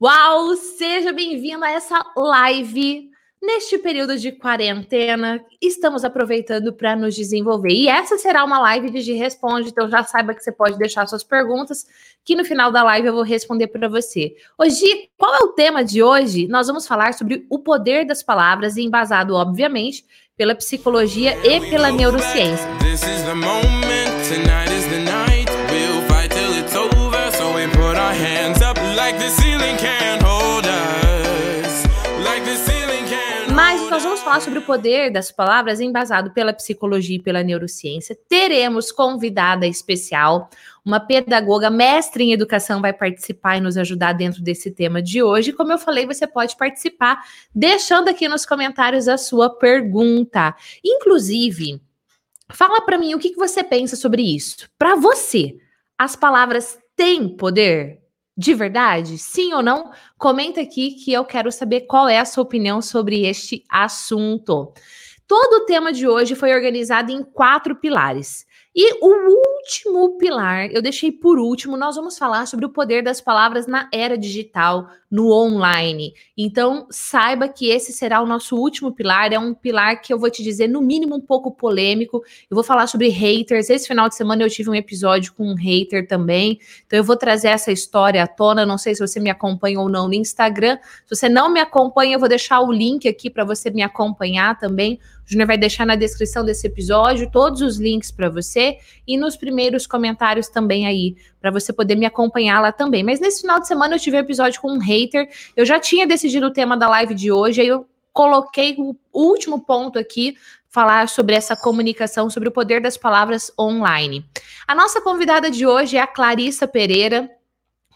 Uau! Seja bem-vindo a essa live. Neste período de quarentena, estamos aproveitando para nos desenvolver. E essa será uma live de Responde, então já saiba que você pode deixar suas perguntas, que no final da live eu vou responder para você. Hoje, qual é o tema de hoje? Nós vamos falar sobre o poder das palavras, embasado, obviamente, pela psicologia e pela neurociência. Like the ceiling can't nós vamos falar sobre o poder das palavras embasado pela psicologia e pela neurociência. Teremos convidada especial, uma pedagoga mestre em educação vai participar e nos ajudar dentro desse tema de hoje. Como eu falei, você pode participar deixando aqui nos comentários a sua pergunta. Inclusive, fala para mim o que, que você pensa sobre isso. Para você, as palavras têm poder? De verdade? Sim ou não? Comenta aqui que eu quero saber qual é a sua opinião sobre este assunto. Todo o tema de hoje foi organizado em quatro pilares. E o último pilar, eu deixei por último, nós vamos falar sobre o poder das palavras na era digital, no online. Então, saiba que esse será o nosso último pilar, é um pilar que eu vou te dizer, no mínimo, um pouco polêmico. Eu vou falar sobre haters. Esse final de semana eu tive um episódio com um hater também. Então, eu vou trazer essa história à tona. Não sei se você me acompanha ou não no Instagram. Se você não me acompanha, eu vou deixar o link aqui para você me acompanhar também. Júnior vai deixar na descrição desse episódio todos os links para você e nos primeiros comentários também aí, para você poder me acompanhar lá também. Mas nesse final de semana eu tive um episódio com um hater. Eu já tinha decidido o tema da live de hoje, aí eu coloquei o último ponto aqui falar sobre essa comunicação, sobre o poder das palavras online. A nossa convidada de hoje é a Clarissa Pereira.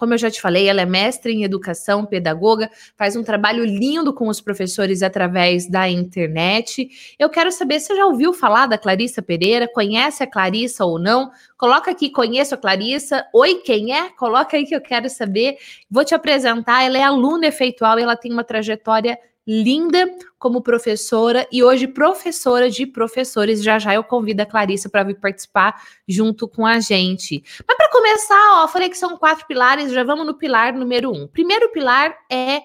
Como eu já te falei, ela é mestre em educação, pedagoga, faz um trabalho lindo com os professores através da internet. Eu quero saber, você já ouviu falar da Clarissa Pereira? Conhece a Clarissa ou não? Coloca aqui, conheço a Clarissa. Oi, quem é? Coloca aí que eu quero saber. Vou te apresentar. Ela é aluna efeitual e ela tem uma trajetória linda como professora e hoje professora de professores. Já já eu convido a Clarissa para vir participar junto com a gente. Mas para começar, ó, falei que são quatro pilares, já vamos no pilar número um. Primeiro pilar é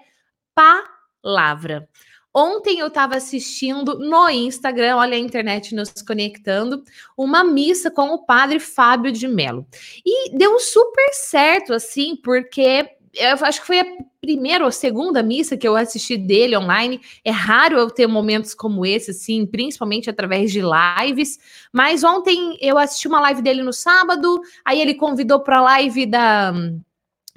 palavra. Ontem eu estava assistindo no Instagram, olha a internet nos conectando, uma missa com o padre Fábio de Mello. E deu super certo, assim, porque eu acho que foi a primeira ou segunda missa que eu assisti dele online. É raro eu ter momentos como esse, assim, principalmente através de lives. Mas ontem eu assisti uma live dele no sábado, aí ele convidou para a live da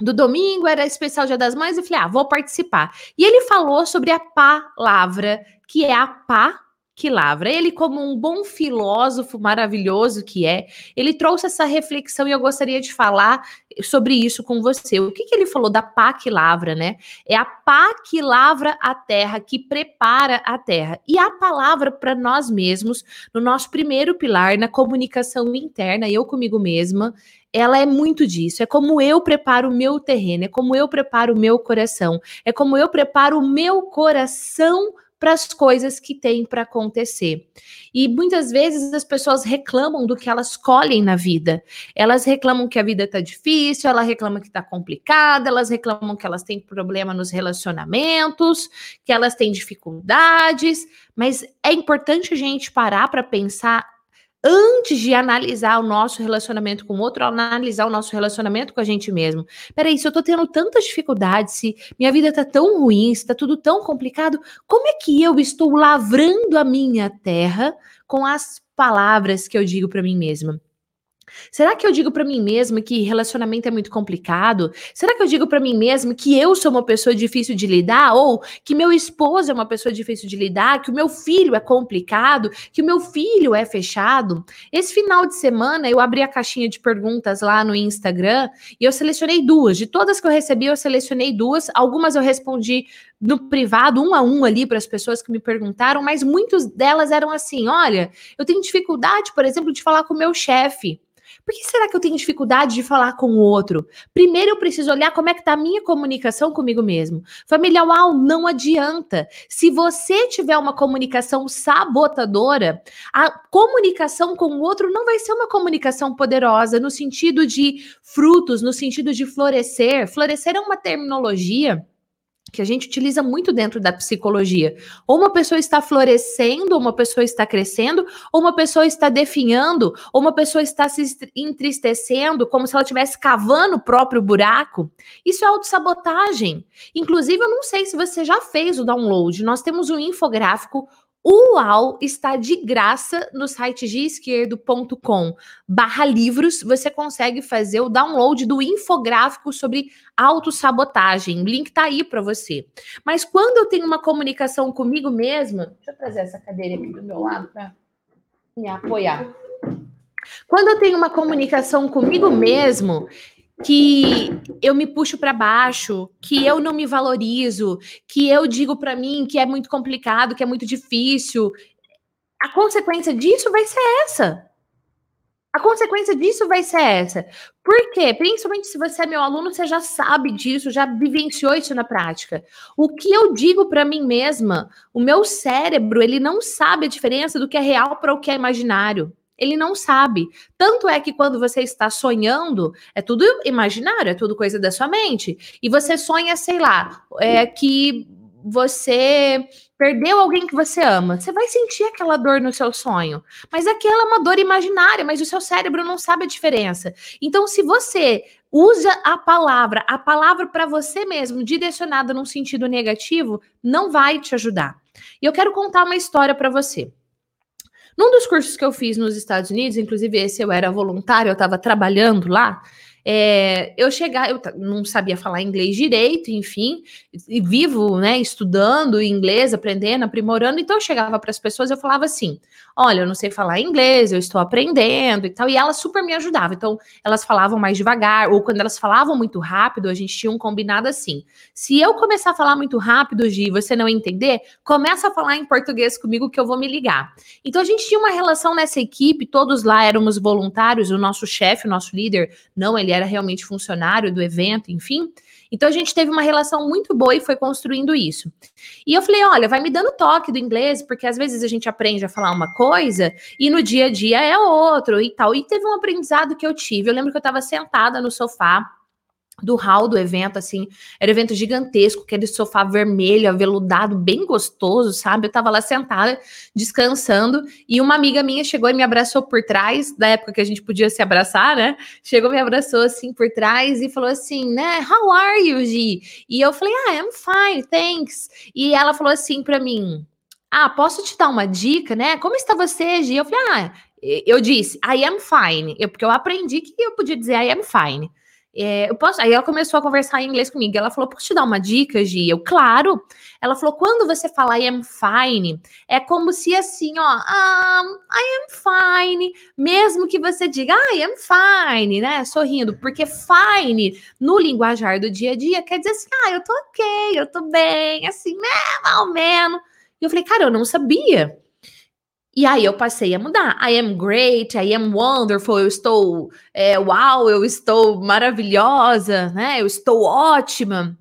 do domingo, era especial Dia das Mães, eu falei, ah, vou participar. E ele falou sobre a palavra, que é a pá que lavra. Ele, como um bom filósofo maravilhoso que é, ele trouxe essa reflexão e eu gostaria de falar sobre isso com você. O que, que ele falou da pá que lavra, né? É a pá que lavra a terra, que prepara a terra. E a palavra para nós mesmos, no nosso primeiro pilar, na comunicação interna, eu comigo mesma, ela é muito disso. É como eu preparo o meu terreno, é como eu preparo o meu coração, é como eu preparo o meu coração para as coisas que têm para acontecer. E muitas vezes as pessoas reclamam do que elas colhem na vida. Elas reclamam que a vida está difícil, elas reclamam que está complicada, elas reclamam que elas têm problema nos relacionamentos, que elas têm dificuldades, mas é importante a gente parar para pensar antes de analisar o nosso relacionamento com o outro, analisar o nosso relacionamento com a gente mesmo. Peraí, se eu tô tendo tanta dificuldade, se minha vida tá tão ruim, se tá tudo tão complicado, como é que eu estou lavrando a minha terra com as palavras que eu digo para mim mesma? Será que eu digo para mim mesma que relacionamento é muito complicado? Será que eu digo para mim mesma que eu sou uma pessoa difícil de lidar ou que meu esposo é uma pessoa difícil de lidar, que o meu filho é complicado, que o meu filho é fechado? Esse final de semana eu abri a caixinha de perguntas lá no Instagram e eu selecionei duas. De todas que eu recebi, eu selecionei duas. Algumas eu respondi no privado, um a um ali para as pessoas que me perguntaram, mas muitas delas eram assim: olha, eu tenho dificuldade, por exemplo, de falar com o meu chefe. Por que será que eu tenho dificuldade de falar com o outro? Primeiro eu preciso olhar como é que tá a minha comunicação comigo mesmo. Família UAU, não adianta. Se você tiver uma comunicação sabotadora, a comunicação com o outro não vai ser uma comunicação poderosa no sentido de frutos, no sentido de florescer. Florescer é uma terminologia que a gente utiliza muito dentro da psicologia. Ou uma pessoa está florescendo, ou uma pessoa está crescendo, ou uma pessoa está definhando, ou uma pessoa está se entristecendo, como se ela estivesse cavando o próprio buraco. Isso é autossabotagem. Inclusive, eu não sei se você já fez o download. Nós temos um infográfico o UAU está de graça no site giesquerdo.com barra livros. Você consegue fazer o download do infográfico sobre autossabotagem. O link tá aí para você. Mas quando eu tenho uma comunicação comigo mesma, deixa eu trazer essa cadeira aqui do meu lado para me apoiar. Quando eu tenho uma comunicação comigo mesmo, que eu me puxo para baixo, que eu não me valorizo, que eu digo para mim que é muito complicado, que é muito difícil. A consequência disso vai ser essa. A consequência disso vai ser essa. Por quê? Principalmente se você é meu aluno, você já sabe disso, já vivenciou isso na prática. O que eu digo para mim mesma, o meu cérebro, ele não sabe a diferença do que é real para o que é imaginário. Ele não sabe. Tanto é que quando você está sonhando, é tudo imaginário, é tudo coisa da sua mente. E você sonha, sei lá, é que você perdeu alguém que você ama, você vai sentir aquela dor no seu sonho. Mas aquela é uma dor imaginária, mas o seu cérebro não sabe a diferença. Então, se você usa a palavra, a palavra para você mesmo, direcionada num sentido negativo, não vai te ajudar. E eu quero contar uma história para você. Num dos cursos que eu fiz nos Estados Unidos, inclusive esse eu era voluntário, eu estava trabalhando lá, é, eu chegar, eu não sabia falar inglês direito, enfim, e vivo, né, estudando inglês, aprendendo, aprimorando, então eu chegava para as pessoas, eu falava assim: "Olha, eu não sei falar inglês, eu estou aprendendo" e tal, e elas super me ajudavam. Então, elas falavam mais devagar, ou quando elas falavam muito rápido, a gente tinha um combinado assim: se eu começar a falar muito rápido, e você não entender, começa a falar em português comigo que eu vou me ligar. Então a gente tinha uma relação nessa equipe, todos lá éramos voluntários, o nosso chefe, o nosso líder, não ele ele era realmente funcionário do evento, enfim. Então a gente teve uma relação muito boa e foi construindo isso. E eu falei: olha, vai me dando toque do inglês, porque às vezes a gente aprende a falar uma coisa e no dia a dia é outro e tal. E teve um aprendizado que eu tive. Eu lembro que eu estava sentada no sofá do hall do evento, assim, era um evento gigantesco, aquele sofá vermelho, aveludado, bem gostoso, sabe? Eu tava lá sentada, descansando, e uma amiga minha chegou e me abraçou por trás, da época que a gente podia se abraçar, né? Chegou, me abraçou assim por trás e falou assim, né? How are you, Gi? E eu falei, ah, I'm fine, thanks. E ela falou assim para mim, ah, posso te dar uma dica, né? Como está você, Gi? Eu falei, ah, eu disse, I am fine, eu, porque eu aprendi que eu podia dizer I am fine. É, eu posso, aí ela começou a conversar em inglês comigo. Ela falou: Posso te dar uma dica, Gi? Eu, claro. Ela falou: Quando você fala I am fine, é como se assim, ó, um, I am fine, mesmo que você diga ah, I am fine, né? Sorrindo, porque fine no linguajar do dia a dia quer dizer assim, ah, eu tô ok, eu tô bem, assim, né? Mal menos. E eu falei, cara, eu não sabia. E aí eu passei a mudar. I am great, I am wonderful, eu estou é, wow, eu estou maravilhosa, né? Eu estou ótima.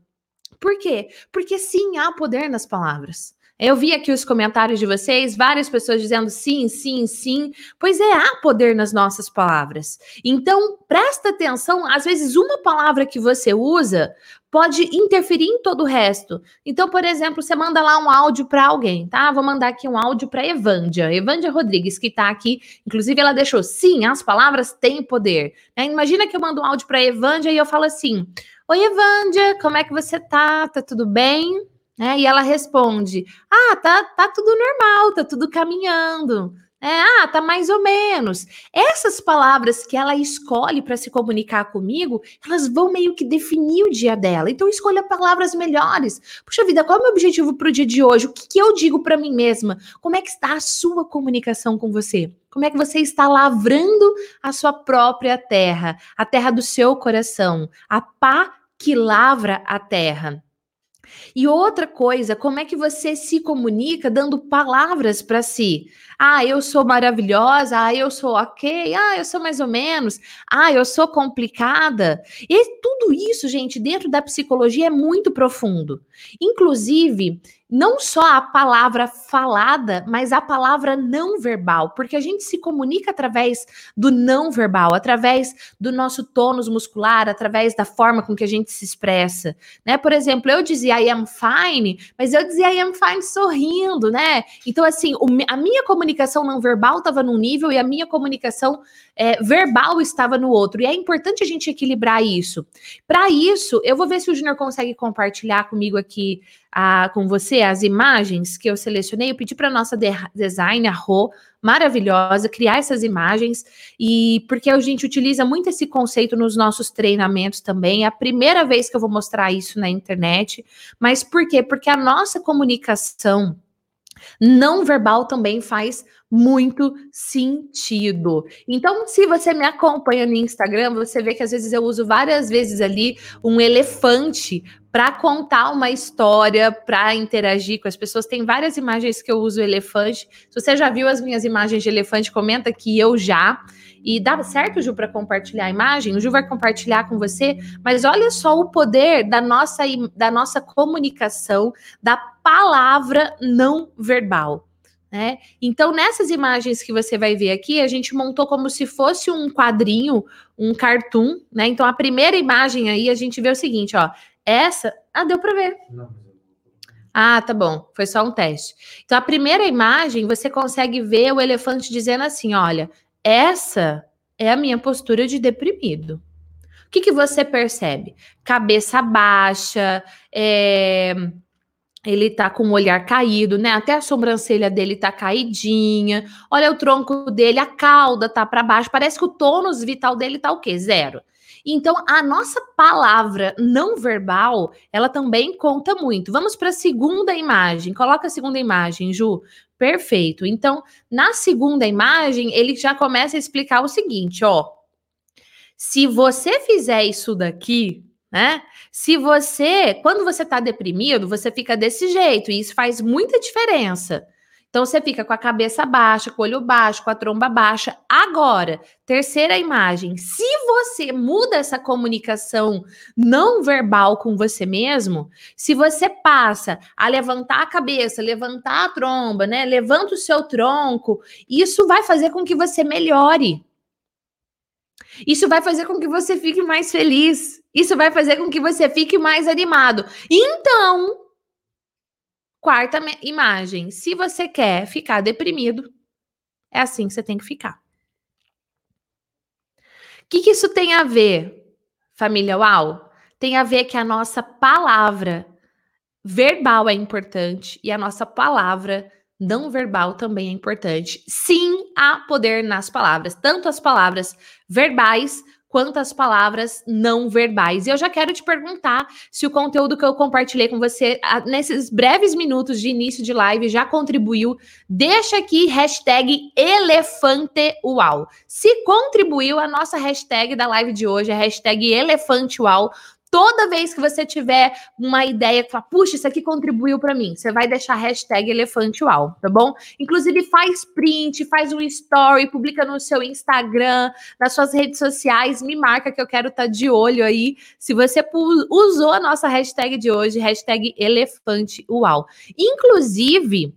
Por quê? Porque sim, há poder nas palavras. Eu vi aqui os comentários de vocês, várias pessoas dizendo sim, sim, sim. Pois é, há poder nas nossas palavras. Então, presta atenção, às vezes uma palavra que você usa pode interferir em todo o resto. Então, por exemplo, você manda lá um áudio para alguém, tá? Vou mandar aqui um áudio para Evândia, Evândia Rodrigues, que está aqui. Inclusive, ela deixou, sim, as palavras têm poder. Né? Imagina que eu mando um áudio para Evândia e eu falo assim: Oi, Evândia, como é que você tá? Tá tudo bem? Né? E ela responde: Ah, tá, tá tudo normal, tá tudo caminhando. É, ah, tá mais ou menos. Essas palavras que ela escolhe para se comunicar comigo, elas vão meio que definir o dia dela. Então escolha palavras melhores. Puxa vida, qual é o meu objetivo para o dia de hoje? O que, que eu digo para mim mesma? Como é que está a sua comunicação com você? Como é que você está lavrando a sua própria terra, a terra do seu coração, a pá que lavra a terra? E outra coisa, como é que você se comunica dando palavras para si? Ah, eu sou maravilhosa, ah, eu sou ok, ah, eu sou mais ou menos, ah, eu sou complicada. E tudo isso, gente, dentro da psicologia é muito profundo. Inclusive, não só a palavra falada, mas a palavra não verbal, porque a gente se comunica através do não verbal, através do nosso tônus muscular, através da forma com que a gente se expressa, né? Por exemplo, eu dizia I am fine, mas eu dizia I am fine sorrindo, né? Então, assim, a minha comunicação não verbal estava num nível e a minha comunicação é, verbal estava no outro. E é importante a gente equilibrar isso. Para isso, eu vou ver se o Junior consegue compartilhar comigo aqui a, com você as imagens que eu selecionei. Eu pedi para nossa de designer, Rô, maravilhosa, criar essas imagens, e porque a gente utiliza muito esse conceito nos nossos treinamentos também. É a primeira vez que eu vou mostrar isso na internet. Mas por quê? Porque a nossa comunicação não verbal também faz muito sentido. Então, se você me acompanha no Instagram, você vê que às vezes eu uso várias vezes ali um elefante para contar uma história, para interagir com as pessoas. Tem várias imagens que eu uso elefante. Se você já viu as minhas imagens de elefante, comenta que eu já. E dá certo, Ju, para compartilhar a imagem? O Ju vai compartilhar com você, mas olha só o poder da nossa, da nossa comunicação, da palavra não verbal. Né? Então, nessas imagens que você vai ver aqui, a gente montou como se fosse um quadrinho, um cartoon, né? Então, a primeira imagem aí, a gente vê o seguinte, ó. Essa. Ah, deu para ver. Ah, tá bom. Foi só um teste. Então, a primeira imagem, você consegue ver o elefante dizendo assim: olha, essa é a minha postura de deprimido. O que, que você percebe? Cabeça baixa, é, ele tá com o olhar caído, né? Até a sobrancelha dele tá caidinha. Olha o tronco dele, a cauda tá para baixo. Parece que o tônus vital dele tá o quê? Zero. Então, a nossa palavra não verbal, ela também conta muito. Vamos para a segunda imagem. Coloca a segunda imagem, Ju. Perfeito. Então, na segunda imagem, ele já começa a explicar o seguinte, ó. Se você fizer isso daqui, né? Se você, quando você está deprimido, você fica desse jeito, e isso faz muita diferença. Então você fica com a cabeça baixa, com o olho baixo, com a tromba baixa. Agora, terceira imagem, se você muda essa comunicação não verbal com você mesmo, se você passa a levantar a cabeça, levantar a tromba, né? Levanta o seu tronco, isso vai fazer com que você melhore. Isso vai fazer com que você fique mais feliz. Isso vai fazer com que você fique mais animado. Então, quarta imagem: se você quer ficar deprimido, é assim que você tem que ficar. O que, que isso tem a ver, família Uau? Tem a ver que a nossa palavra verbal é importante e a nossa palavra não verbal também é importante. Sim, há poder nas palavras, tanto as palavras verbais quanto as palavras não verbais. E eu já quero te perguntar se o conteúdo que eu compartilhei com você nesses breves minutos de início de live já contribuiu. Deixa aqui hashtag elefanteuau. Se contribuiu, a nossa hashtag da live de hoje é hashtag elefanteuau. Toda vez que você tiver uma ideia que fala, puxa, isso aqui contribuiu para mim, você vai deixar hashtag elefante uau, tá bom? Inclusive faz print, faz um story, publica no seu Instagram, nas suas redes sociais, me marca que eu quero estar tá de olho aí. Se você usou a nossa hashtag de hoje, hashtag elefante uau. Inclusive,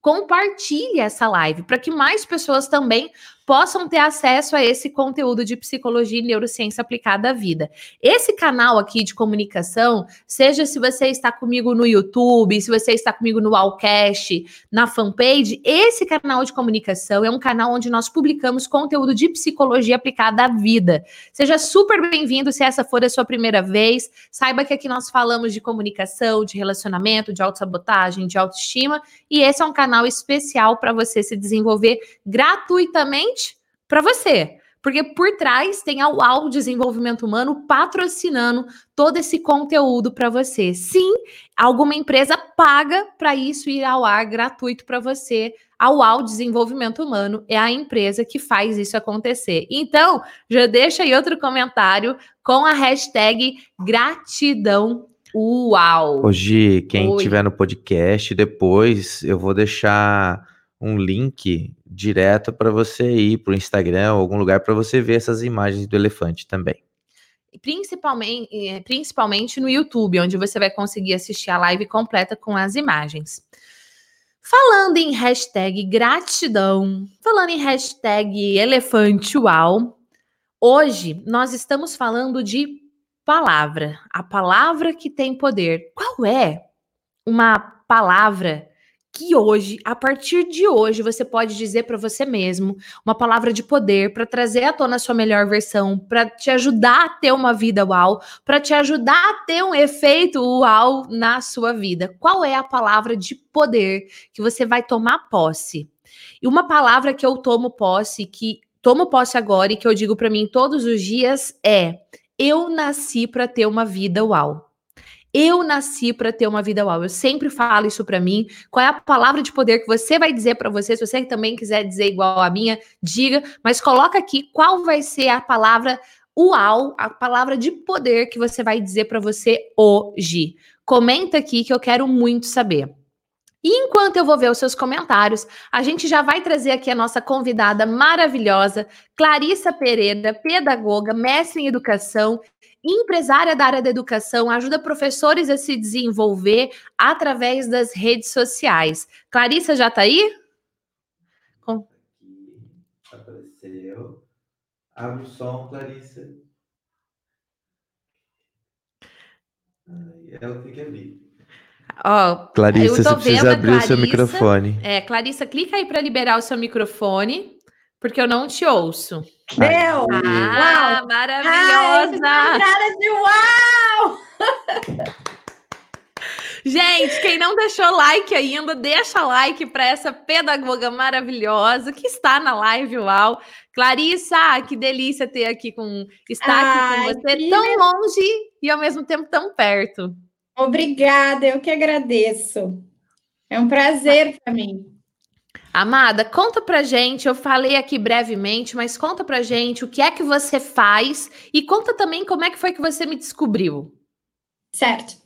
compartilhe essa live para que mais pessoas também possam ter acesso a esse conteúdo de psicologia e neurociência aplicada à vida. Esse canal aqui de comunicação, seja se você está comigo no YouTube, se você está comigo no Allcast, na fanpage, esse canal de comunicação é um canal onde nós publicamos conteúdo de psicologia aplicada à vida. Seja super bem-vindo se essa for a sua primeira vez. Saiba que aqui nós falamos de comunicação, de relacionamento, de autossabotagem, de autoestima, e esse é um canal especial para você se desenvolver gratuitamente para você. Porque por trás tem a UAU Desenvolvimento Humano patrocinando todo esse conteúdo para você. Sim, alguma empresa paga para isso ir ao ar gratuito para você. A UAU Desenvolvimento Humano é a empresa que faz isso acontecer. Então, já deixa aí outro comentário com a hashtag gratidão UAU. Hoje, quem estiver no podcast, depois eu vou deixar um link direto para você ir para o Instagram ou algum lugar para você ver essas imagens do elefante também. Principalmente, eh, principalmente no YouTube, onde você vai conseguir assistir a live completa com as imagens. Falando em hashtag gratidão, falando em hashtag elefante uau, hoje nós estamos falando de palavra, a palavra que tem poder. Qual é uma palavra que hoje, a partir de hoje, você pode dizer para você mesmo uma palavra de poder para trazer à tona a sua melhor versão, para te ajudar a ter uma vida uau, para te ajudar a ter um efeito uau na sua vida. Qual é a palavra de poder que você vai tomar posse? E uma palavra que eu tomo posse, que tomo posse agora e que eu digo para mim todos os dias é: eu nasci para ter uma vida uau. Eu nasci para ter uma vida uau. Eu sempre falo isso para mim. Qual é a palavra de poder que você vai dizer para você? Se você também quiser dizer igual a minha, diga, mas coloca aqui qual vai ser a palavra uau, a palavra de poder que você vai dizer para você hoje. Comenta aqui que eu quero muito saber. E enquanto eu vou ver os seus comentários, a gente já vai trazer aqui a nossa convidada maravilhosa, Clarissa Pereira, pedagoga, mestre em educação empresária da área da educação, ajuda professores a se desenvolver através das redes sociais. Clarissa já está aí? Com... Apareceu. Abre o som, Clarissa. Ela tem que abrir. Ó, Clarissa, você precisa abrir Clarissa, o seu microfone. É, Clarissa, clica aí para liberar o seu microfone, porque eu não te ouço. Meu! Ah, uau. maravilhosa! Ai, cara de uau! Gente, quem não deixou like ainda, deixa like para essa pedagoga maravilhosa que está na live Uau. Clarissa, que delícia ter aqui com estar Ai, aqui com você tão longe e ao mesmo tempo tão perto. Obrigada, eu que agradeço. É um prazer para mim. Amada, conta pra gente, eu falei aqui brevemente, mas conta pra gente o que é que você faz e conta também como é que foi que você me descobriu. Certo.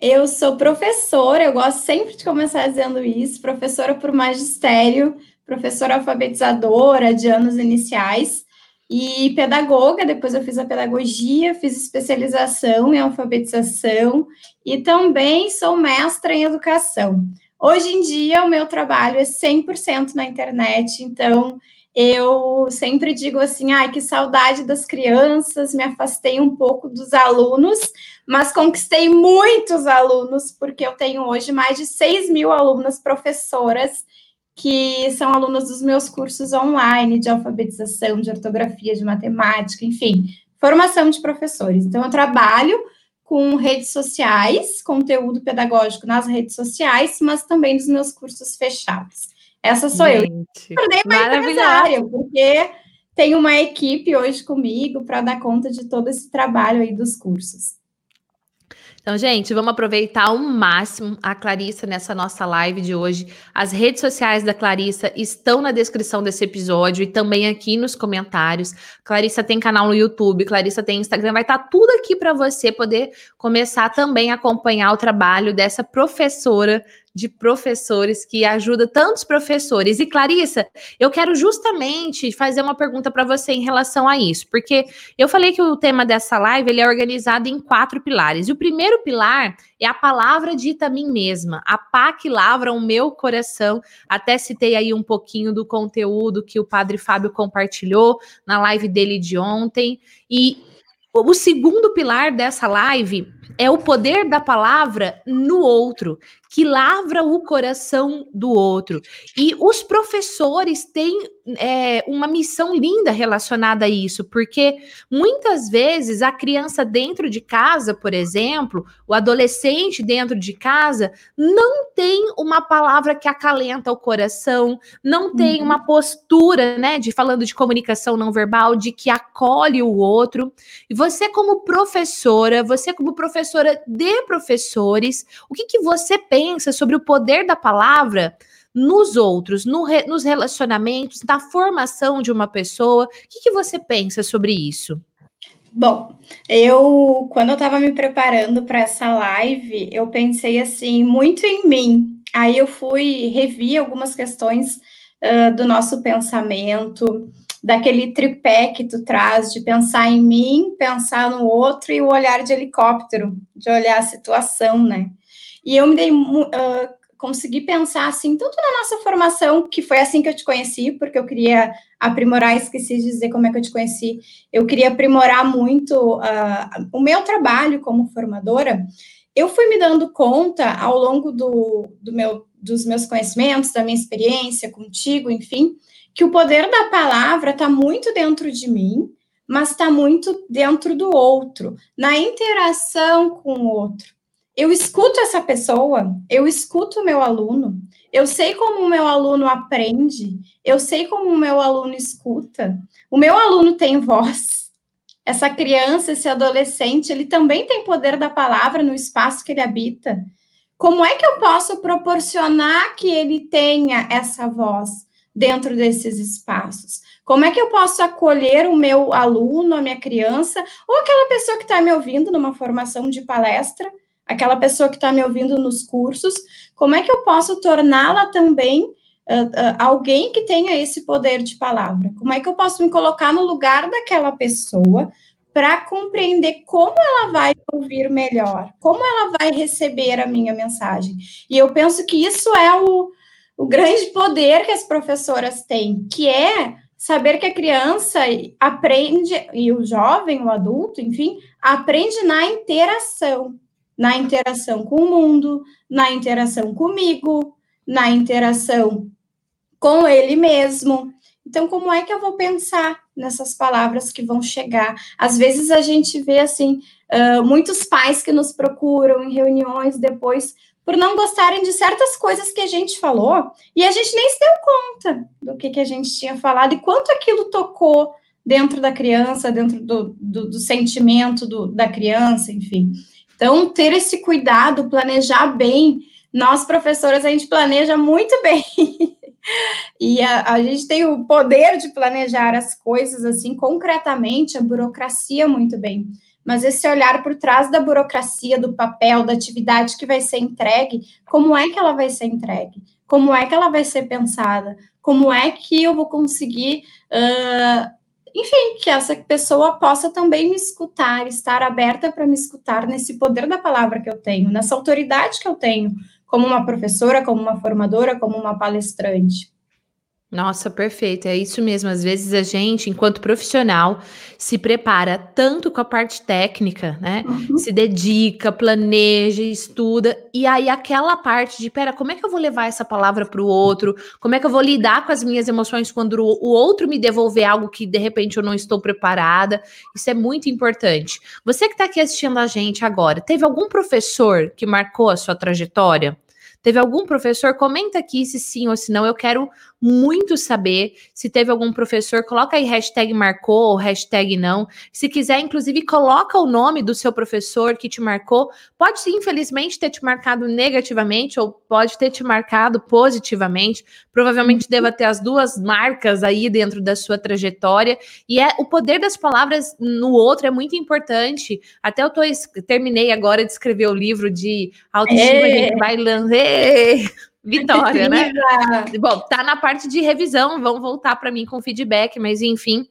Eu sou professora, eu gosto sempre de começar dizendo isso, professora por magistério, professora alfabetizadora de anos iniciais e pedagoga, depois eu fiz a pedagogia, fiz especialização em alfabetização e também sou mestra em educação. Hoje em dia, o meu trabalho é 100% na internet, então eu sempre digo assim: ai, que saudade das crianças, me afastei um pouco dos alunos, mas conquistei muitos alunos, porque eu tenho hoje mais de 6 mil alunas professoras que são alunas dos meus cursos online de alfabetização, de ortografia, de matemática, enfim, formação de professores. Então, eu trabalho com redes sociais, conteúdo pedagógico nas redes sociais, mas também dos meus cursos fechados. Essa sou Gente, eu. Tornei uma empresária, porque tenho uma equipe hoje comigo para dar conta de todo esse trabalho aí dos cursos. Então, gente, vamos aproveitar ao máximo a Clarissa nessa nossa live de hoje. As redes sociais da Clarissa estão na descrição desse episódio e também aqui nos comentários. Clarissa tem canal no YouTube, Clarissa tem Instagram, vai estar tá tudo aqui para você poder começar também a acompanhar o trabalho dessa professora de professores que ajuda tantos professores. E Clarissa, eu quero justamente fazer uma pergunta para você em relação a isso, porque eu falei que o tema dessa live ele é organizado em quatro pilares. E o primeiro pilar é a palavra dita a mim mesma, a pá que lavra o meu coração. Até citei aí um pouquinho do conteúdo que o Padre Fábio compartilhou na live dele de ontem. E o segundo pilar dessa live é o poder da palavra no outro, que lavra o coração do outro. E os professores têm é, uma missão linda relacionada a isso, porque muitas vezes a criança dentro de casa, por exemplo, o adolescente dentro de casa, não tem uma palavra que acalenta o coração, não tem uhum. uma postura, né, de falando de comunicação não verbal, de que acolhe o outro. E você, como professora, você, como professora de professores, o que, que você pensa? pensa sobre o poder da palavra nos outros, no re, nos relacionamentos, na formação de uma pessoa? O que, que você pensa sobre isso? Bom, eu, quando eu estava me preparando para essa live, eu pensei assim, muito em mim. Aí eu fui revi algumas questões uh, do nosso pensamento, daquele tripé que tu traz de pensar em mim, pensar no outro e o olhar de helicóptero, de olhar a situação, né? E eu me dei, uh, consegui pensar assim, tanto na nossa formação, que foi assim que eu te conheci, porque eu queria aprimorar, esqueci de dizer como é que eu te conheci, eu queria aprimorar muito uh, o meu trabalho como formadora, eu fui me dando conta ao longo do, do meu, dos meus conhecimentos, da minha experiência contigo, enfim, que o poder da palavra está muito dentro de mim, mas está muito dentro do outro, na interação com o outro. Eu escuto essa pessoa, eu escuto o meu aluno, eu sei como o meu aluno aprende, eu sei como o meu aluno escuta. O meu aluno tem voz. Essa criança, esse adolescente, ele também tem poder da palavra no espaço que ele habita. Como é que eu posso proporcionar que ele tenha essa voz dentro desses espaços? Como é que eu posso acolher o meu aluno, a minha criança, ou aquela pessoa que está me ouvindo numa formação de palestra, aquela pessoa que está me ouvindo nos cursos, como é que eu posso torná-la também uh, uh, alguém que tenha esse poder de palavra? Como é que eu posso me colocar no lugar daquela pessoa para compreender como ela vai ouvir melhor, como ela vai receber a minha mensagem? E eu penso que isso é o, o grande poder que as professoras têm, que é saber que a criança aprende, e o jovem, o adulto, enfim, aprende na interação, na interação com o mundo, na interação comigo, na interação com ele mesmo. Então, como é que eu vou pensar nessas palavras que vão chegar? Às vezes a gente vê assim uh, muitos pais que nos procuram em reuniões depois por não gostarem de certas coisas que a gente falou, e a gente nem se deu conta do que, que a gente tinha falado e quanto aquilo tocou dentro da criança, dentro do, do, do sentimento do, da criança, enfim. Então, ter esse cuidado, planejar bem. Nós, professoras, a gente planeja muito bem. e a, a, gente tem o poder de planejar as coisas assim concretamente, a burocracia muito bem mas esse olhar por trás da burocracia, do papel, da atividade que vai ser entregue, como é que ela vai ser entregue? Como é que ela vai ser pensada? Como é que eu vou conseguir, uh, enfim, que essa pessoa possa também me escutar, estar aberta para me escutar nesse poder da palavra que eu tenho, nessa autoridade que eu tenho, como uma professora, como uma formadora, como uma palestrante. Nossa, perfeito. É isso mesmo. Às vezes a gente, enquanto profissional, se prepara tanto com a parte técnica, né? Uhum. Se dedica, planeja, estuda, e aí aquela parte de, pera, como é que eu vou levar essa palavra para o outro? Como é que eu vou lidar com as minhas emoções quando o outro me devolver algo que de repente eu não estou preparada? Isso é muito importante. Você que está aqui assistindo a gente agora, teve algum professor que marcou a sua trajetória? Teve algum professor? Comenta aqui se sim ou se não. Eu quero muito saber se teve algum professor. Coloca aí hashtag marcou ou hashtag não. Se quiser, inclusive, coloca o nome do seu professor que te marcou. Pode, infelizmente, ter te marcado negativamente ou pode ter te marcado positivamente. Provavelmente uhum. deva ter as duas marcas aí dentro da sua trajetória. E é o poder das palavras no outro é muito importante. Até eu tô, terminei agora de escrever o livro de autoestima, é. a gente vai lançar Vitória, né? Bom, tá na parte de revisão, vão voltar para mim com feedback, mas enfim,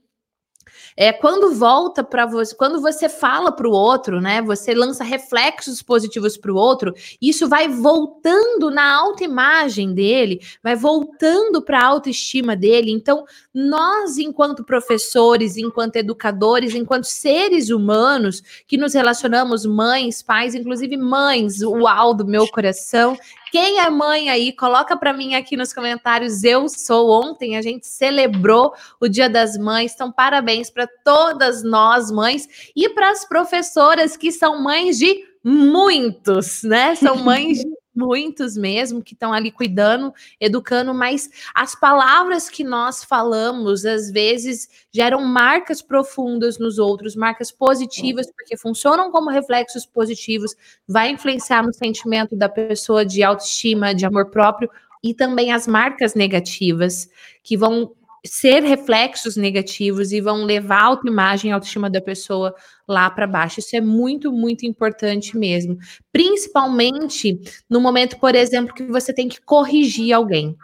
é, quando volta para você, quando você fala para o outro, né? Você lança reflexos positivos para o outro, isso vai voltando na autoimagem dele, vai voltando para a autoestima dele. Então, nós, enquanto professores, enquanto educadores, enquanto seres humanos que nos relacionamos, mães, pais, inclusive mães, uau do meu coração, quem é mãe aí, coloca para mim aqui nos comentários. Eu sou. Ontem a gente celebrou o Dia das Mães. Então, parabéns para todas nós, mães, e para as professoras que são mães de muitos, né? São mães de muitos mesmo que estão ali cuidando, educando, mas as palavras que nós falamos às vezes geram marcas profundas nos outros, marcas positivas, porque funcionam como reflexos positivos, vai influenciar no sentimento da pessoa de autoestima, de amor próprio, e também as marcas negativas que vão ser reflexos negativos e vão levar a autoimagem, a autoestima da pessoa lá para baixo. Isso é muito, muito importante mesmo. Principalmente no momento, por exemplo, que você tem que corrigir alguém.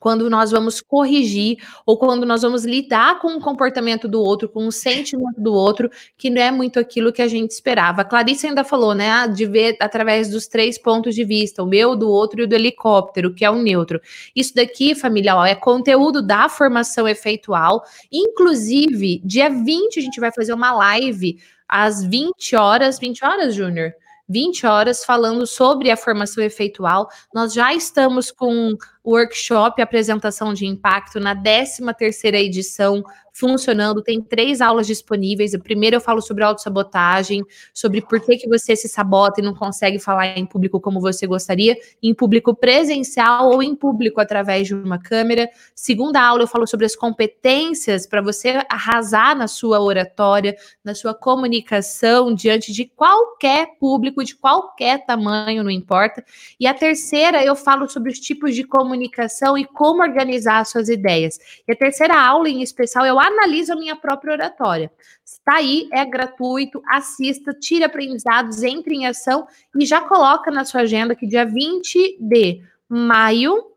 Quando nós vamos corrigir ou quando nós vamos lidar com o comportamento do outro, com o sentimento do outro, que não é muito aquilo que a gente esperava. A Clarice ainda falou, né, ah, de ver através dos três pontos de vista, o meu, do outro e o do helicóptero, que é o neutro. Isso daqui, família, ó, é conteúdo da formação efeitual. Inclusive, dia 20 a gente vai fazer uma live às 20 horas, 20 horas, Júnior? 20 horas falando sobre a formação efeitual. Nós já estamos com workshop apresentação de impacto na 13 terceira edição funcionando. Tem três aulas disponíveis. A primeira eu falo sobre autossabotagem, sobre por que, que você se sabota e não consegue falar em público como você gostaria, em público presencial ou em público através de uma câmera. Segunda aula eu falo sobre as competências para você arrasar na sua oratória, na sua comunicação diante de qualquer público, de qualquer tamanho, não importa. E a terceira eu falo sobre os tipos de comunicação e como organizar suas ideias. E a terceira aula em especial eu analiso a minha própria oratória. Está aí, é gratuito, assista, tire aprendizados, entre em ação e já coloca na sua agenda que dia 20 de maio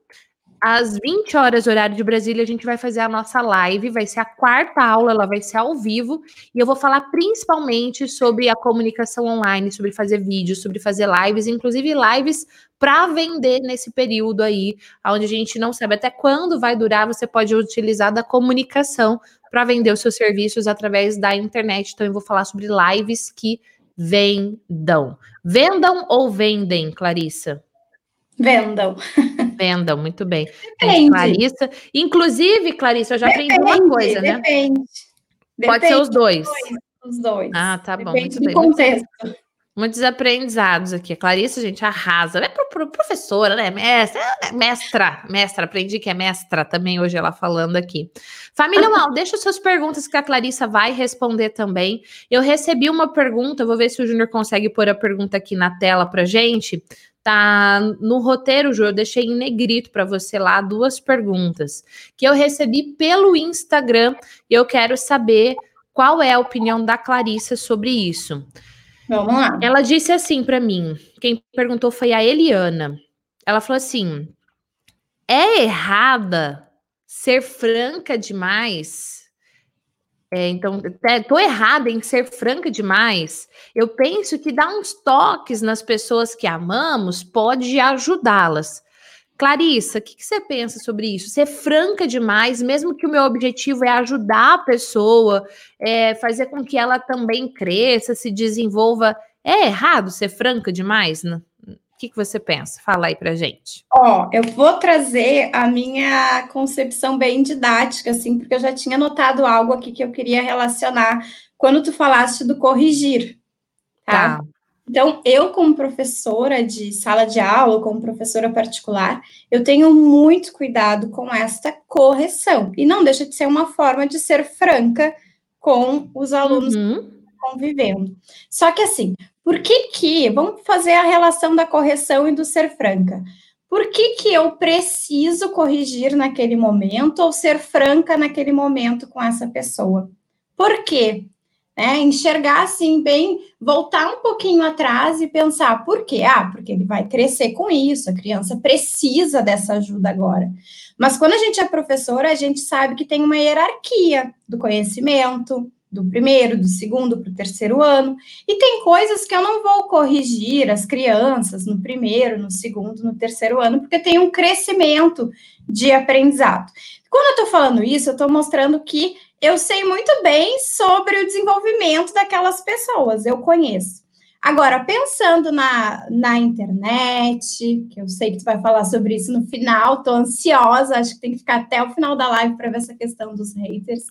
às 20 horas, horário de Brasília, a gente vai fazer a nossa live. Vai ser a quarta aula, ela vai ser ao vivo. E eu vou falar principalmente sobre a comunicação online, sobre fazer vídeos, sobre fazer lives, inclusive lives para vender nesse período aí, onde a gente não sabe até quando vai durar. Você pode utilizar da comunicação para vender os seus serviços através da internet. Então, eu vou falar sobre lives que vendam. Vendam ou vendem, Clarissa? Vendam. Vendam, muito bem. Depende. Clarissa. Inclusive, Clarissa, eu já depende, aprendi uma coisa, né? Depende. Pode ser os dois. Os dois. Ah, tá bom. Depende muito do bem. contexto. Muitos aprendizados aqui. A Clarissa, gente, arrasa. É pro, pro professora, né? Mestra, é mestra, mestra. Aprendi que é mestra também hoje ela falando aqui. Família Mal, deixa suas perguntas que a Clarissa vai responder também. Eu recebi uma pergunta, vou ver se o Júnior consegue pôr a pergunta aqui na tela pra gente. Tá no roteiro, Ju, eu deixei em negrito para você lá duas perguntas que eu recebi pelo Instagram e eu quero saber qual é a opinião da Clarissa sobre isso. Vamos lá. Ela disse assim para mim. Quem perguntou foi a Eliana. Ela falou assim: é errada ser franca demais é, então, estou errada em ser franca demais. Eu penso que dar uns toques nas pessoas que amamos pode ajudá-las. Clarissa, o que, que, você pensa sobre isso? Ser franca demais, mesmo que o meu objetivo é ajudar a pessoa, é, fazer com que ela também cresça, se desenvolva. É errado ser franca demais? Né? Que, que você pensa? Fala aí pra gente. Ó, eu vou trazer a minha concepção bem didática, assim, porque eu já tinha notado algo aqui que eu queria relacionar quando tu falaste do corrigir, tá? tá. Então, eu, como professora de sala de aula, como professora particular, eu tenho muito cuidado com esta correção. E não deixa de ser uma forma de ser franca com os alunos uhum. convivendo. Só que, assim, por que que, vamos fazer a relação da correção e do ser franca. Por que que eu preciso corrigir naquele momento ou ser franca naquele momento com essa pessoa? Por quê? É, enxergar assim bem, voltar um pouquinho atrás e pensar por quê? Ah, porque ele vai crescer com isso, a criança precisa dessa ajuda agora. Mas quando a gente é professora, a gente sabe que tem uma hierarquia do conhecimento, do primeiro, do segundo para o terceiro ano. E tem coisas que eu não vou corrigir as crianças no primeiro, no segundo, no terceiro ano, porque tem um crescimento de aprendizado. Quando eu estou falando isso, eu estou mostrando que eu sei muito bem sobre o desenvolvimento daquelas pessoas, eu conheço. Agora, pensando na, na internet, que eu sei que tu vai falar sobre isso no final, estou ansiosa, acho que tem que ficar até o final da live para ver essa questão dos haters.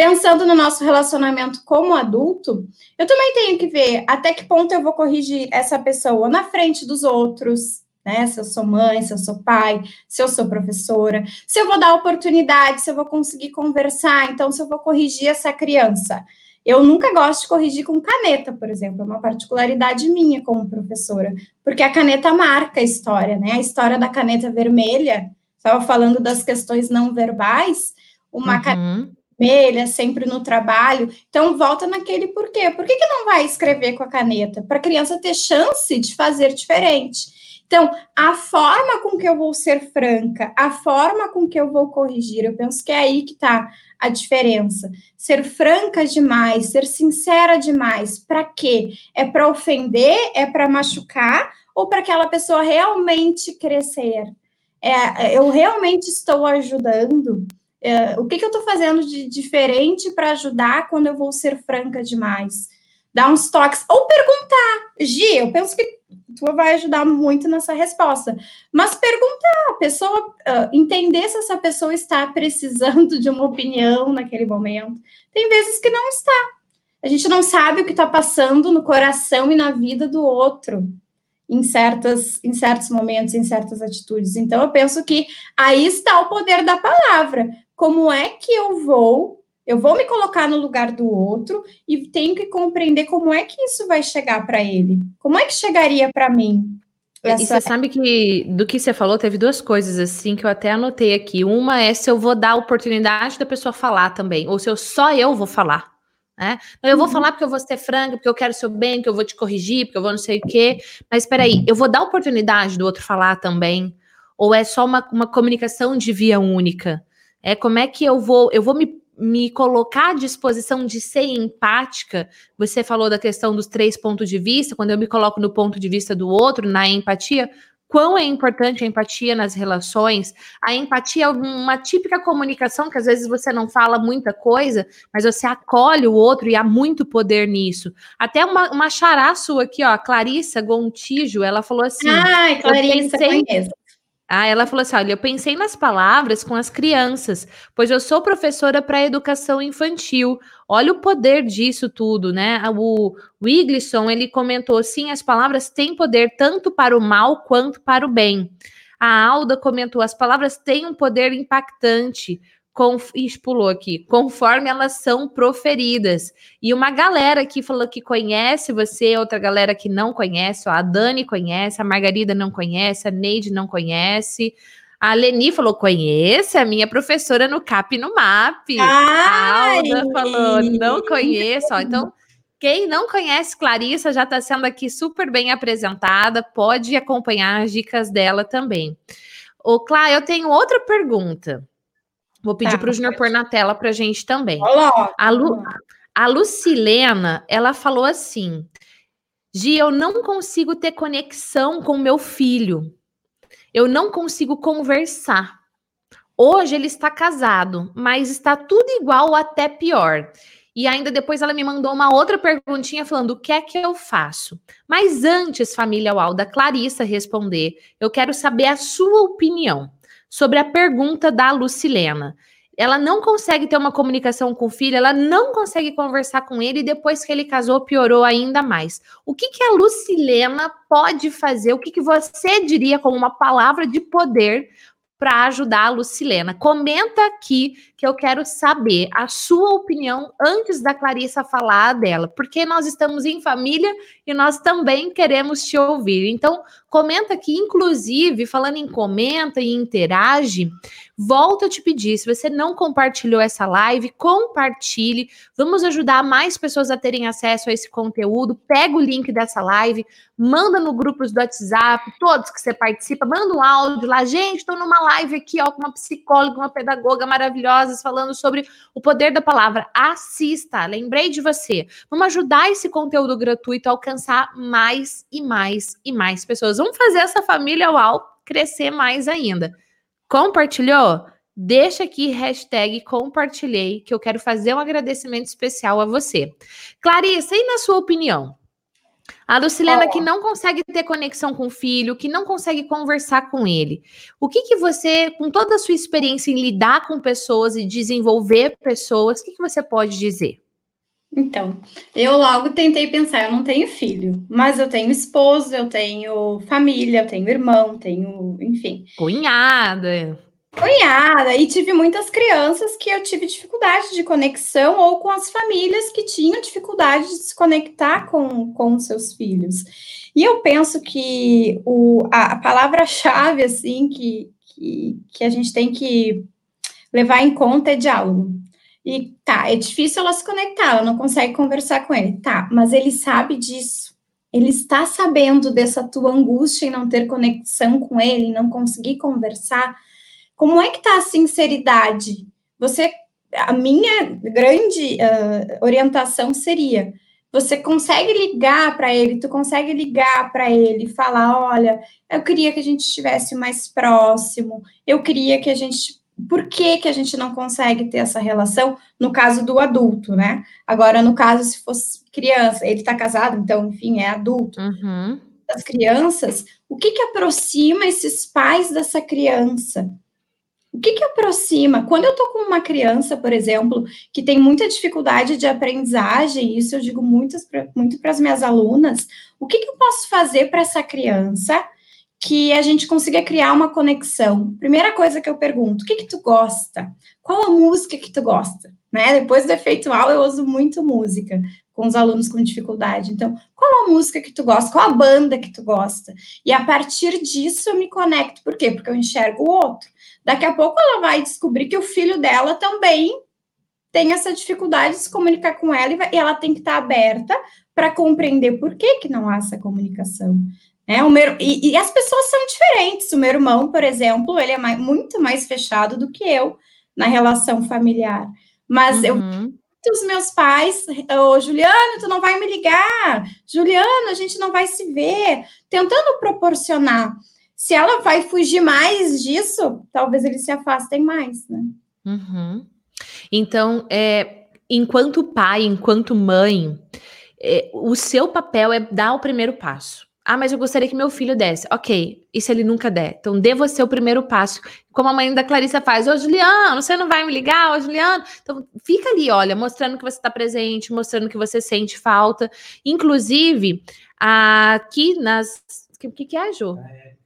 Pensando no nosso relacionamento como adulto, eu também tenho que ver até que ponto eu vou corrigir essa pessoa na frente dos outros, né? Se eu sou mãe, se eu sou pai, se eu sou professora, se eu vou dar oportunidade, se eu vou conseguir conversar, então se eu vou corrigir essa criança eu nunca gosto de corrigir com caneta, por exemplo, é uma particularidade minha como professora, porque a caneta marca a história, né? A história da caneta vermelha, estava falando das questões não verbais, uma uhum. caneta vermelha sempre no trabalho, então volta naquele porquê. Por que, que não vai escrever com a caneta? Para a criança ter chance de fazer diferente. Então, a forma com que eu vou ser franca, a forma com que eu vou corrigir, eu penso que é aí que está a diferença. Ser franca demais, ser sincera demais, para quê? É para ofender? É para machucar? Ou para aquela pessoa realmente crescer? É, eu realmente estou ajudando? É, o que, que eu estou fazendo de diferente para ajudar quando eu vou ser franca demais? Dar uns toques, ou perguntar. Gi, eu penso que tu vai ajudar muito nessa resposta. Mas perguntar, pessoa, uh, entender se essa pessoa está precisando de uma opinião naquele momento. Tem vezes que não está. A gente não sabe o que está passando no coração e na vida do outro em, certas, em certos momentos, em certas atitudes. Então, eu penso que aí está o poder da palavra. Como é que eu vou eu vou me colocar no lugar do outro e tenho que compreender como é que isso vai chegar para ele. Como é que chegaria para mim? Essa... E você sabe que do que você falou, teve duas coisas assim que eu até anotei aqui. Uma é se eu vou dar a oportunidade da pessoa falar também, ou se eu só eu vou falar. Né? Eu vou uhum. falar porque eu vou ser franca, porque eu quero seu bem, que eu vou te corrigir, porque eu vou não sei o quê. Mas espera aí, eu vou dar a oportunidade do outro falar também? Ou é só uma, uma comunicação de via única? É como é que eu vou, eu vou me me colocar à disposição de ser empática. Você falou da questão dos três pontos de vista, quando eu me coloco no ponto de vista do outro, na empatia, quão é importante a empatia nas relações. A empatia é uma típica comunicação que às vezes você não fala muita coisa, mas você acolhe o outro e há muito poder nisso. Até uma, uma xará sua aqui, ó, Clarissa Gontijo, ela falou assim. Ai, Clarissa, pensei, conheço. Ah, ela falou assim: olha, eu pensei nas palavras com as crianças, pois eu sou professora para educação infantil. Olha o poder disso tudo, né? O Wiglisson, ele comentou assim: as palavras têm poder tanto para o mal quanto para o bem. A Alda comentou: as palavras têm um poder impactante e pulou aqui, conforme elas são proferidas. E uma galera que falou que conhece você, outra galera que não conhece, ó, a Dani conhece, a Margarida não conhece, a Neide não conhece. A Leni falou: conhece a minha professora no CAP no MAP. Ai. A Alda falou: não conheço. Ó, então, quem não conhece Clarissa já está sendo aqui super bem apresentada, pode acompanhar as dicas dela também. Ô, Clá, eu tenho outra pergunta. Vou pedir tá, para o Júnior pôr na tela para a gente também. Olá. A, Lu, a Lucilena, ela falou assim: Gi, eu não consigo ter conexão com meu filho. Eu não consigo conversar. Hoje ele está casado, mas está tudo igual ou até pior. E ainda depois ela me mandou uma outra perguntinha falando o que é que eu faço. Mas antes, família Uau, da Clarissa responder, eu quero saber a sua opinião sobre a pergunta da Lucilena. Ela não consegue ter uma comunicação com o filho, ela não consegue conversar com ele, e depois que ele casou, piorou ainda mais. O que, que a Lucilena pode fazer? O que, que você diria como uma palavra de poder para ajudar a Lucilena. Comenta aqui que eu quero saber a sua opinião antes da Clarissa falar dela, porque nós estamos em família e nós também queremos te ouvir. Então, comenta aqui, inclusive, falando em comenta e interage, volto a te pedir, se você não compartilhou essa live, compartilhe. Vamos ajudar mais pessoas a terem acesso a esse conteúdo. Pega o link dessa live, manda no grupos do WhatsApp, todos que você participa, manda um áudio lá. Gente, estou numa live aqui, ó, com uma psicóloga, uma pedagoga maravilhosas falando sobre o poder da palavra. Assista, lembrei de você. Vamos ajudar esse conteúdo gratuito a alcançar mais e mais e mais pessoas. Vamos fazer essa família UAU crescer mais ainda. Compartilhou? Deixa aqui hashtag compartilhei, que eu quero fazer um agradecimento especial a você. Clarissa, e na sua opinião? A Lucilena que não consegue ter conexão com o filho, que não consegue conversar com ele. O que que você, com toda a sua experiência em lidar com pessoas e desenvolver pessoas, o que, que você pode dizer? Então, eu logo tentei pensar, eu não tenho filho, mas eu tenho esposo, eu tenho família, eu tenho irmão, tenho, enfim. Cunhada. Cunhada, e tive muitas crianças que eu tive dificuldade de conexão, ou com as famílias que tinham dificuldade de se conectar com, com seus filhos. E eu penso que o, a, a palavra-chave, assim, que, que, que a gente tem que levar em conta é diálogo. E tá, é difícil ela se conectar, ela não consegue conversar com ele. Tá, mas ele sabe disso. Ele está sabendo dessa tua angústia em não ter conexão com ele, não conseguir conversar. Como é que está a sinceridade? Você, a minha grande uh, orientação seria: você consegue ligar para ele, tu consegue ligar para ele falar, olha, eu queria que a gente estivesse mais próximo, eu queria que a gente por que, que a gente não consegue ter essa relação no caso do adulto, né? Agora, no caso, se fosse criança, ele está casado, então, enfim, é adulto. Uhum. Das crianças, o que que aproxima esses pais dessa criança? O que que aproxima? Quando eu tô com uma criança, por exemplo, que tem muita dificuldade de aprendizagem, isso eu digo muitas, muito para as minhas alunas, o que que eu posso fazer para essa criança que a gente consiga criar uma conexão. Primeira coisa que eu pergunto, o que que tu gosta? Qual a música que tu gosta? Né? Depois do efeitual, eu uso muito música com os alunos com dificuldade. Então, qual a música que tu gosta? Qual a banda que tu gosta? E a partir disso eu me conecto. Por quê? Porque eu enxergo o outro. Daqui a pouco ela vai descobrir que o filho dela também tem essa dificuldade de se comunicar com ela e ela tem que estar aberta para compreender por que, que não há essa comunicação. É, o meu, e, e, as pessoas são diferentes. O meu irmão, por exemplo, ele é mais, muito mais fechado do que eu na relação familiar. Mas uhum. eu os meus pais, oh, Juliano, tu não vai me ligar, Juliano, a gente não vai se ver, tentando proporcionar. Se ela vai fugir mais disso, talvez eles se afastem mais, né? Uhum. Então, é, enquanto pai, enquanto mãe, é, o seu papel é dar o primeiro passo. Ah, mas eu gostaria que meu filho desse. Ok, e se ele nunca der? Então, dê você o primeiro passo. Como a mãe da Clarissa faz. Ô, Juliano, você não vai me ligar? Ô, Juliano. Então, fica ali, olha, mostrando que você está presente, mostrando que você sente falta. Inclusive, aqui nas. O que, que é, Ju? É.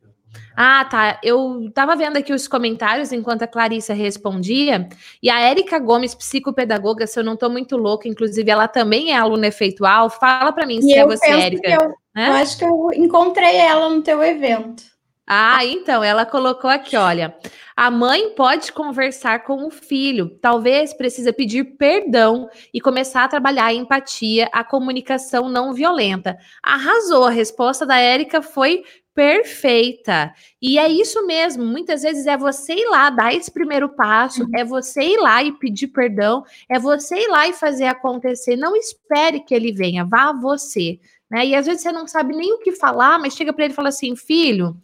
Ah, tá. Eu tava vendo aqui os comentários enquanto a Clarissa respondia, e a Érica Gomes, psicopedagoga, se eu não tô muito louca, inclusive ela também é aluna efeitual, fala para mim e se é você, Érica. Eu, né? eu acho que eu encontrei ela no teu evento. Ah, então, ela colocou aqui, olha, a mãe pode conversar com o filho, talvez precisa pedir perdão e começar a trabalhar a empatia, a comunicação não violenta. Arrasou, a resposta da Érica foi perfeita. E é isso mesmo, muitas vezes é você ir lá dar esse primeiro passo, uhum. é você ir lá e pedir perdão, é você ir lá e fazer acontecer. Não espere que ele venha, vá você. Né? E às vezes você não sabe nem o que falar, mas chega para ele e fala assim: filho.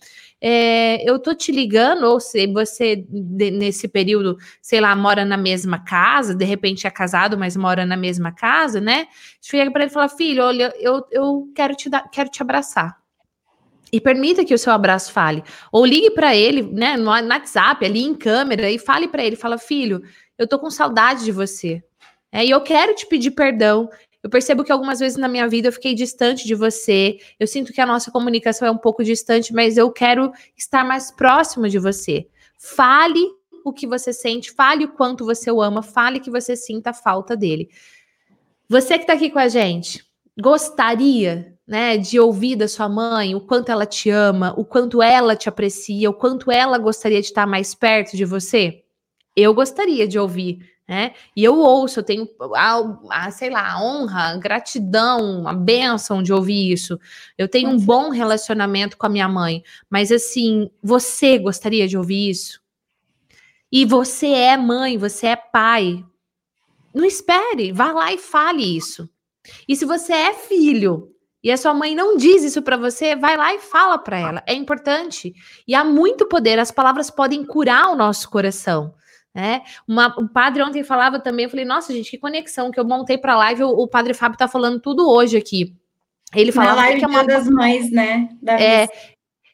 É, eu tô te ligando, ou se você nesse período, sei lá, mora na mesma casa, de repente é casado, mas mora na mesma casa, né? Chega para ele e fala: filho, olha, eu, eu quero te dar, quero te abraçar e permita que o seu abraço fale. Ou ligue para ele, né, no WhatsApp, ali em câmera, e fale para ele, fala, filho, eu tô com saudade de você. É, e eu quero te pedir perdão. Eu percebo que algumas vezes na minha vida eu fiquei distante de você. Eu sinto que a nossa comunicação é um pouco distante, mas eu quero estar mais próximo de você. Fale o que você sente, fale o quanto você o ama, fale que você sinta a falta dele. Você que está aqui com a gente, gostaria né, de ouvir da sua mãe o quanto ela te ama, o quanto ela te aprecia, o quanto ela gostaria de estar mais perto de você? Eu gostaria de ouvir, né? E eu ouço, eu tenho a, a, sei lá, a honra, a gratidão, a bênção de ouvir isso. Eu tenho um bom relacionamento com a minha mãe, mas assim, você gostaria de ouvir isso? E você é mãe, você é pai. Não espere, vá lá e fale isso. E se você é filho e a sua mãe não diz isso para você, vai lá e fala para ela. É importante. E há muito poder. As palavras podem curar o nosso coração. Né? Uma, o padre ontem falava também, eu falei, nossa, gente, que conexão que eu montei para live, o, o, padre Fábio tá falando tudo hoje aqui. Ele falava Na live que é uma das mães, né? é,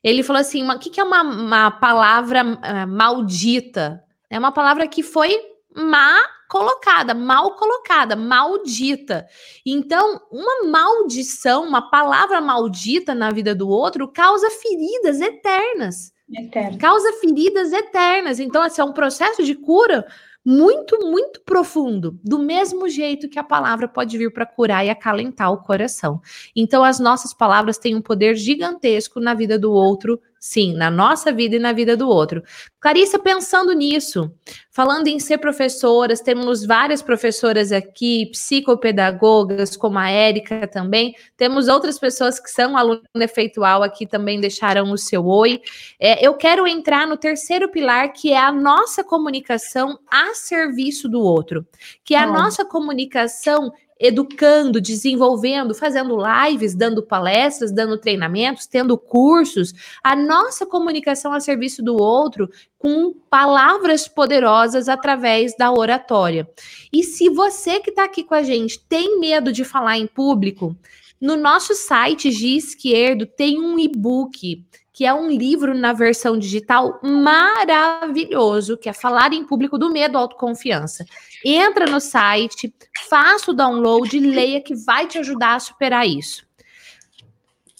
ele falou assim, o que, que é uma, uma palavra uh, maldita? É uma palavra que foi má colocada, mal colocada, maldita. Então, uma maldição, uma palavra maldita na vida do outro causa feridas eternas. Eterno. Causa feridas eternas. Então, esse é um processo de cura muito, muito profundo, do mesmo jeito que a palavra pode vir para curar e acalentar o coração. Então, as nossas palavras têm um poder gigantesco na vida do outro Sim, na nossa vida e na vida do outro. Clarissa, pensando nisso, falando em ser professoras, temos várias professoras aqui, psicopedagogas, como a Érica também. Temos outras pessoas que são aluno efeitual aqui também deixaram o seu oi. É, eu quero entrar no terceiro pilar, que é a nossa comunicação a serviço do outro, que é a nossa comunicação educando, desenvolvendo, fazendo lives, dando palestras, dando treinamentos, tendo cursos, a nossa comunicação a serviço do outro com palavras poderosas através da oratória. E se você que está aqui com a gente tem medo de falar em público, no nosso site de tem um e-book que é um livro na versão digital maravilhoso, que é Falar em Público do Medo Autoconfiança. Entra no site, faça o download, leia que vai te ajudar a superar isso.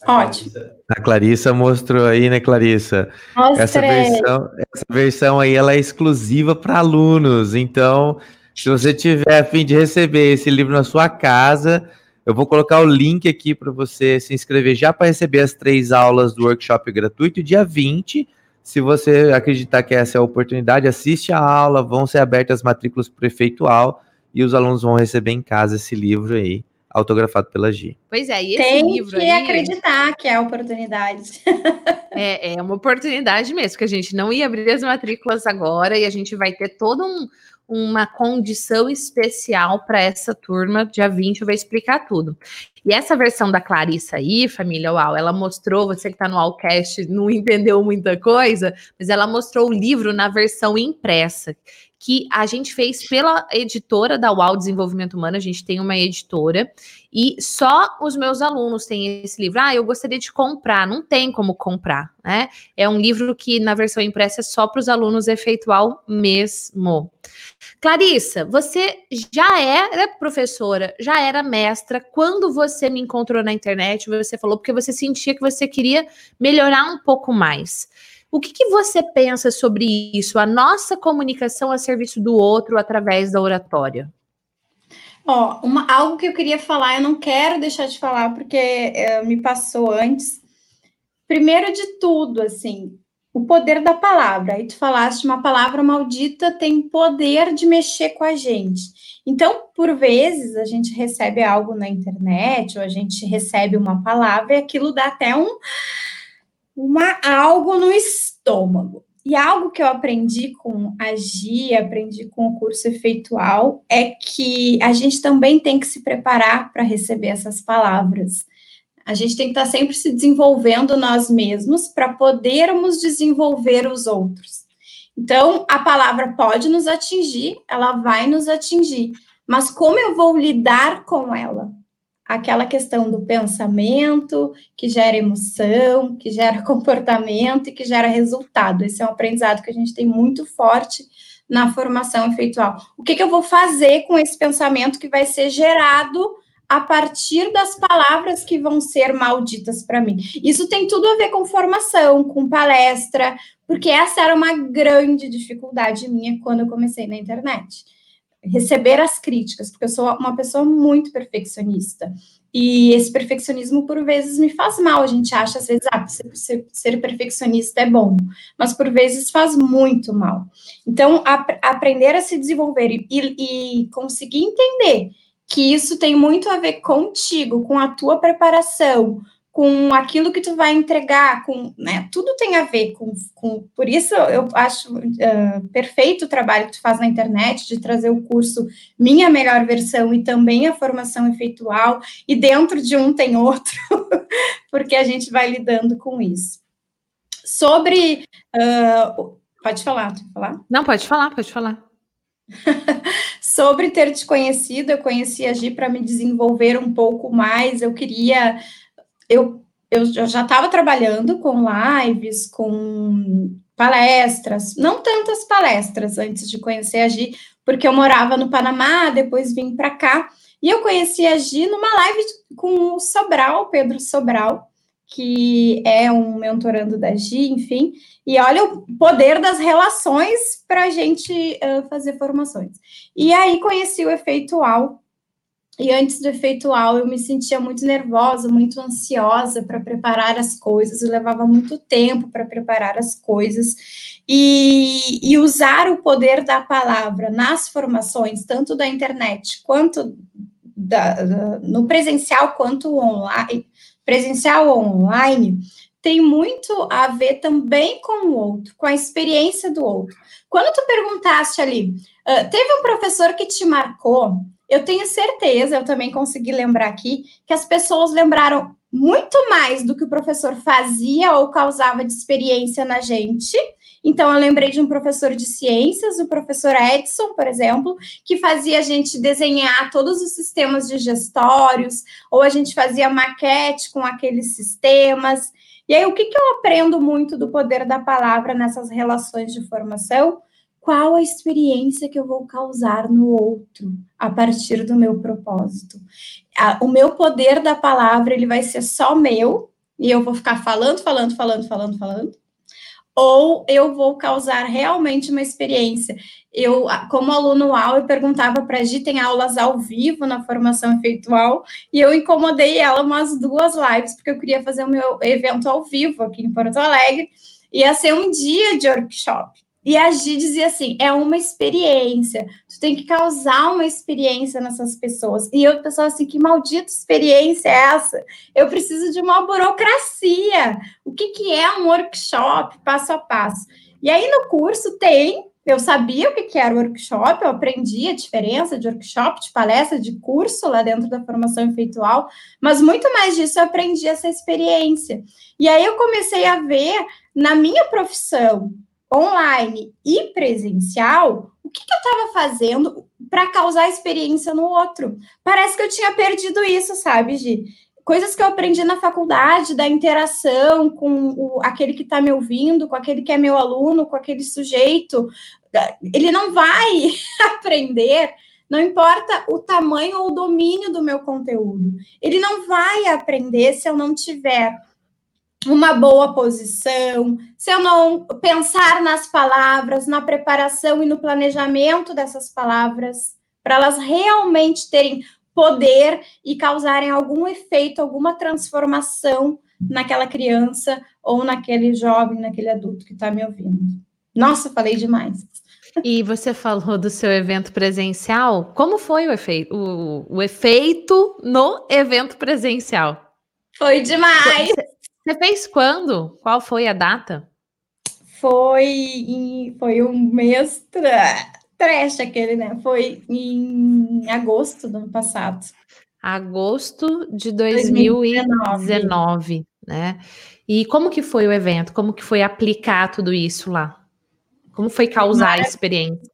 Ótimo. A Clarissa mostrou aí, né, Clarissa? Essa versão, essa versão aí ela é exclusiva para alunos. Então, se você tiver a fim de receber esse livro na sua casa, eu vou colocar o link aqui para você se inscrever já para receber as três aulas do workshop gratuito. Dia 20, se você acreditar que essa é a oportunidade, assiste a aula, vão ser abertas as matrículas prefeitual e os alunos vão receber em casa esse livro aí, autografado pela Gi. Pois é, e esse Tem livro que aí... acreditar que é a oportunidade. é, é uma oportunidade mesmo, porque a gente não ia abrir as matrículas agora e a gente vai ter todo um uma condição especial para essa turma. Dia 20 eu vou explicar tudo. E essa versão da Clarissa aí, família Uau, ela mostrou, você que está no Allcast não entendeu muita coisa, mas ela mostrou o livro na versão impressa, que a gente fez pela editora da UAU Desenvolvimento Humano, a gente tem uma editora, e só os meus alunos têm esse livro. Ah, eu gostaria de comprar, não tem como comprar, né? É um livro que na versão impressa é só para os alunos efeitual mesmo. Clarissa, você já era professora, já era mestra. Quando você me encontrou na internet, você falou porque você sentia que você queria melhorar um pouco mais. O que, que, você pensa sobre isso? A nossa comunicação a serviço do outro através da oratória? Ó, uma, algo que eu queria falar, eu não quero deixar de falar porque é, me passou antes. Primeiro de tudo, assim, o poder da palavra. Aí tu falaste, uma palavra maldita tem poder de mexer com a gente. Então, por vezes, a gente recebe algo na internet, ou a gente recebe uma palavra, e aquilo dá até um uma, algo no estômago. E algo que eu aprendi com a Gi, aprendi com o curso efeitual, é que a gente também tem que se preparar para receber essas palavras. A gente tem que estar sempre se desenvolvendo nós mesmos para podermos desenvolver os outros. Então, a palavra pode nos atingir, ela vai nos atingir, mas como eu vou lidar com ela? aquela questão do pensamento, que gera emoção, que gera comportamento e que gera resultado. Esse é um aprendizado que a gente tem muito forte na formação efeitual. O que, que eu vou fazer com esse pensamento que vai ser gerado a partir das palavras que vão ser malditas para mim? Isso tem tudo a ver com formação, com palestra, porque essa era uma grande dificuldade minha quando eu comecei na internet receber as críticas, porque eu sou uma pessoa muito perfeccionista. E esse perfeccionismo, por vezes, me faz mal. A gente acha, às vezes, ah, ser, ser perfeccionista é bom, mas por vezes faz muito mal. Então, ap aprender a se desenvolver e, e, e conseguir entender que isso tem muito a ver contigo, com a tua preparação, com aquilo que tu vai entregar, com, né, tudo tem a ver com, com por isso eu acho uh, perfeito o trabalho que tu faz na internet de trazer o curso Minha Melhor Versão e também a formação efeitual, e dentro de um tem outro, porque a gente vai lidando com isso. Sobre, uh, pode falar, pode falar? Não, pode falar, pode falar. Sobre ter te conhecido, eu conheci a Gi para me desenvolver um pouco mais, eu queria eu, eu já estava trabalhando com lives, com palestras, não tantas palestras antes de conhecer a Gi, porque eu morava no Panamá, depois vim para cá, e eu conheci a Gi numa live com o Sobral, Pedro Sobral, que é um mentorando da Gi, enfim, e olha o poder das relações para a gente uh, fazer formações. E aí conheci o Efeitual, E antes do efeitual, eu me sentia muito nervosa, muito ansiosa para preparar as coisas, eu levava muito tempo para preparar as coisas. E, e, usar o poder da palavra nas formações, tanto da internet quanto da, no presencial quanto online, presencial ou online, tem muito a ver também com o outro, com a experiência do outro. Quando tu perguntaste ali, uh, teve um professor que te marcou, eu tenho certeza, eu também consegui lembrar aqui, que as pessoas lembraram muito mais do que o professor fazia ou causava de experiência na gente. Então, eu lembrei de um professor de ciências, o professor Edson, por exemplo, que fazia a gente desenhar todos os sistemas digestórios, ou a gente fazia maquete com aqueles sistemas. E aí, o que, que eu aprendo muito do poder da palavra nessas relações de formação? qual a experiência que eu vou causar no outro a partir do meu propósito. O meu poder da palavra, ele vai ser só meu, e eu vou ficar falando, falando, falando, falando, falando, ou eu vou causar realmente uma experiência. Eu, como aluno UAU, eu perguntava para a Gi, tem aulas ao vivo na formação efeitual, e eu incomodei ela umas duas lives, porque eu queria fazer o meu evento ao vivo aqui em Porto Alegre, ia ser um dia de workshop. E a Gi dizia assim: é uma experiência, tu tem que causar uma experiência nessas pessoas. E eu pensava assim: que maldita experiência é essa? Eu preciso de uma burocracia. O que, que é um workshop passo a passo? E aí no curso tem, eu sabia o que, que era workshop, eu aprendi a diferença de workshop, de palestra, de curso lá dentro da formação efeitual, mas muito mais disso eu aprendi essa experiência. E aí eu comecei a ver na minha profissão online e presencial, o que, que eu estava fazendo para causar experiência no outro? Parece que eu tinha perdido isso, sabe, Gi? Coisas que eu aprendi na faculdade, da interação com o, aquele que está me ouvindo, com aquele que é meu aluno, com aquele sujeito. Ele não vai aprender não importa o tamanho ou o domínio do meu conteúdo. Ele não vai aprender se eu não tiver uma boa posição, se eu não pensar nas palavras, na preparação e no planejamento dessas palavras, para elas realmente terem poder e causarem algum efeito, alguma transformação naquela criança ou naquele jovem, naquele adulto que está me ouvindo. Nossa, falei demais. E você falou do seu evento presencial. Como foi o efeito, o, o efeito no evento presencial? Foi demais. Você, você fez quando? Qual foi a data? Foi em, foi um mês tra trash aquele, né? Foi em agosto do ano passado. Agosto de 2019, 2019 né? E como que foi o evento? Como que foi aplicar tudo isso lá? Como foi causar a experiência?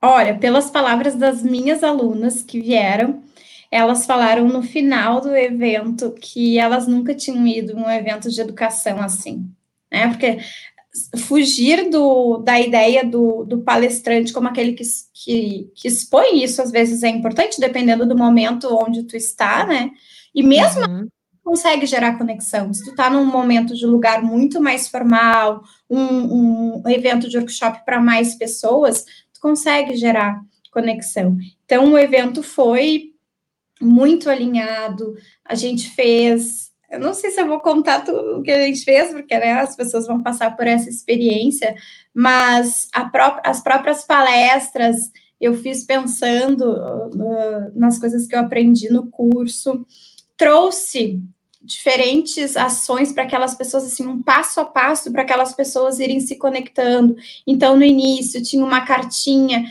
Olha, pelas palavras das minhas alunas que vieram, elas falaram no final do evento que elas nunca tinham ido em um evento de educação assim, né? Porque fugir do, da ideia do, do palestrante como aquele que, que, que, expõe isso, às vezes é importante, dependendo do momento onde tu está, né? E mesmo uhum. consegue gerar conexão. Se tu está num momento de lugar muito mais formal, um, um evento de workshop para mais pessoas, tu consegue gerar conexão. Então, o evento foi muito alinhado. A gente fez. Eu não sei se eu vou contar tudo o que a gente fez, porque né, as pessoas vão passar por essa experiência, mas pró as próprias palestras eu fiz pensando uh, nas coisas que eu aprendi no curso, trouxe diferentes ações para aquelas pessoas, assim, um passo a passo para aquelas pessoas irem se conectando. Então, no início, tinha uma cartinha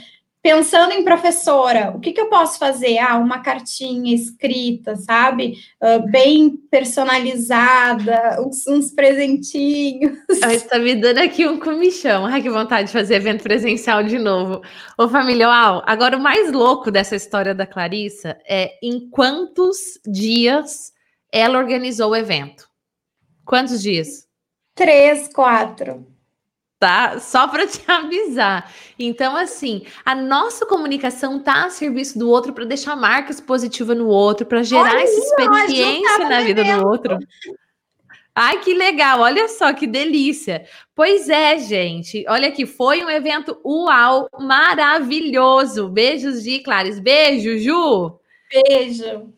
pensando em professora, o que, que eu posso fazer? Ah, uma cartinha escrita, sabe? Uh, bem personalizada, uns, uns presentinhos. Está me dando aqui um comichão. Ai, que vontade de fazer evento presencial de novo. Ô, família, uau, agora o mais louco dessa história da Clarissa é em quantos dias ela organizou o evento? Quantos dias? Três, quatro tá? Só para te avisar. Então, assim, a nossa comunicação tá a serviço do outro para deixar marcas positivas no outro, para gerar Olha, essa experiência na vida do outro. Ai, que legal! Olha só que delícia! Pois é, gente. Olha aqui, foi um evento uau, maravilhoso. Beijos de Clares. Beijo, Ju. Beijo.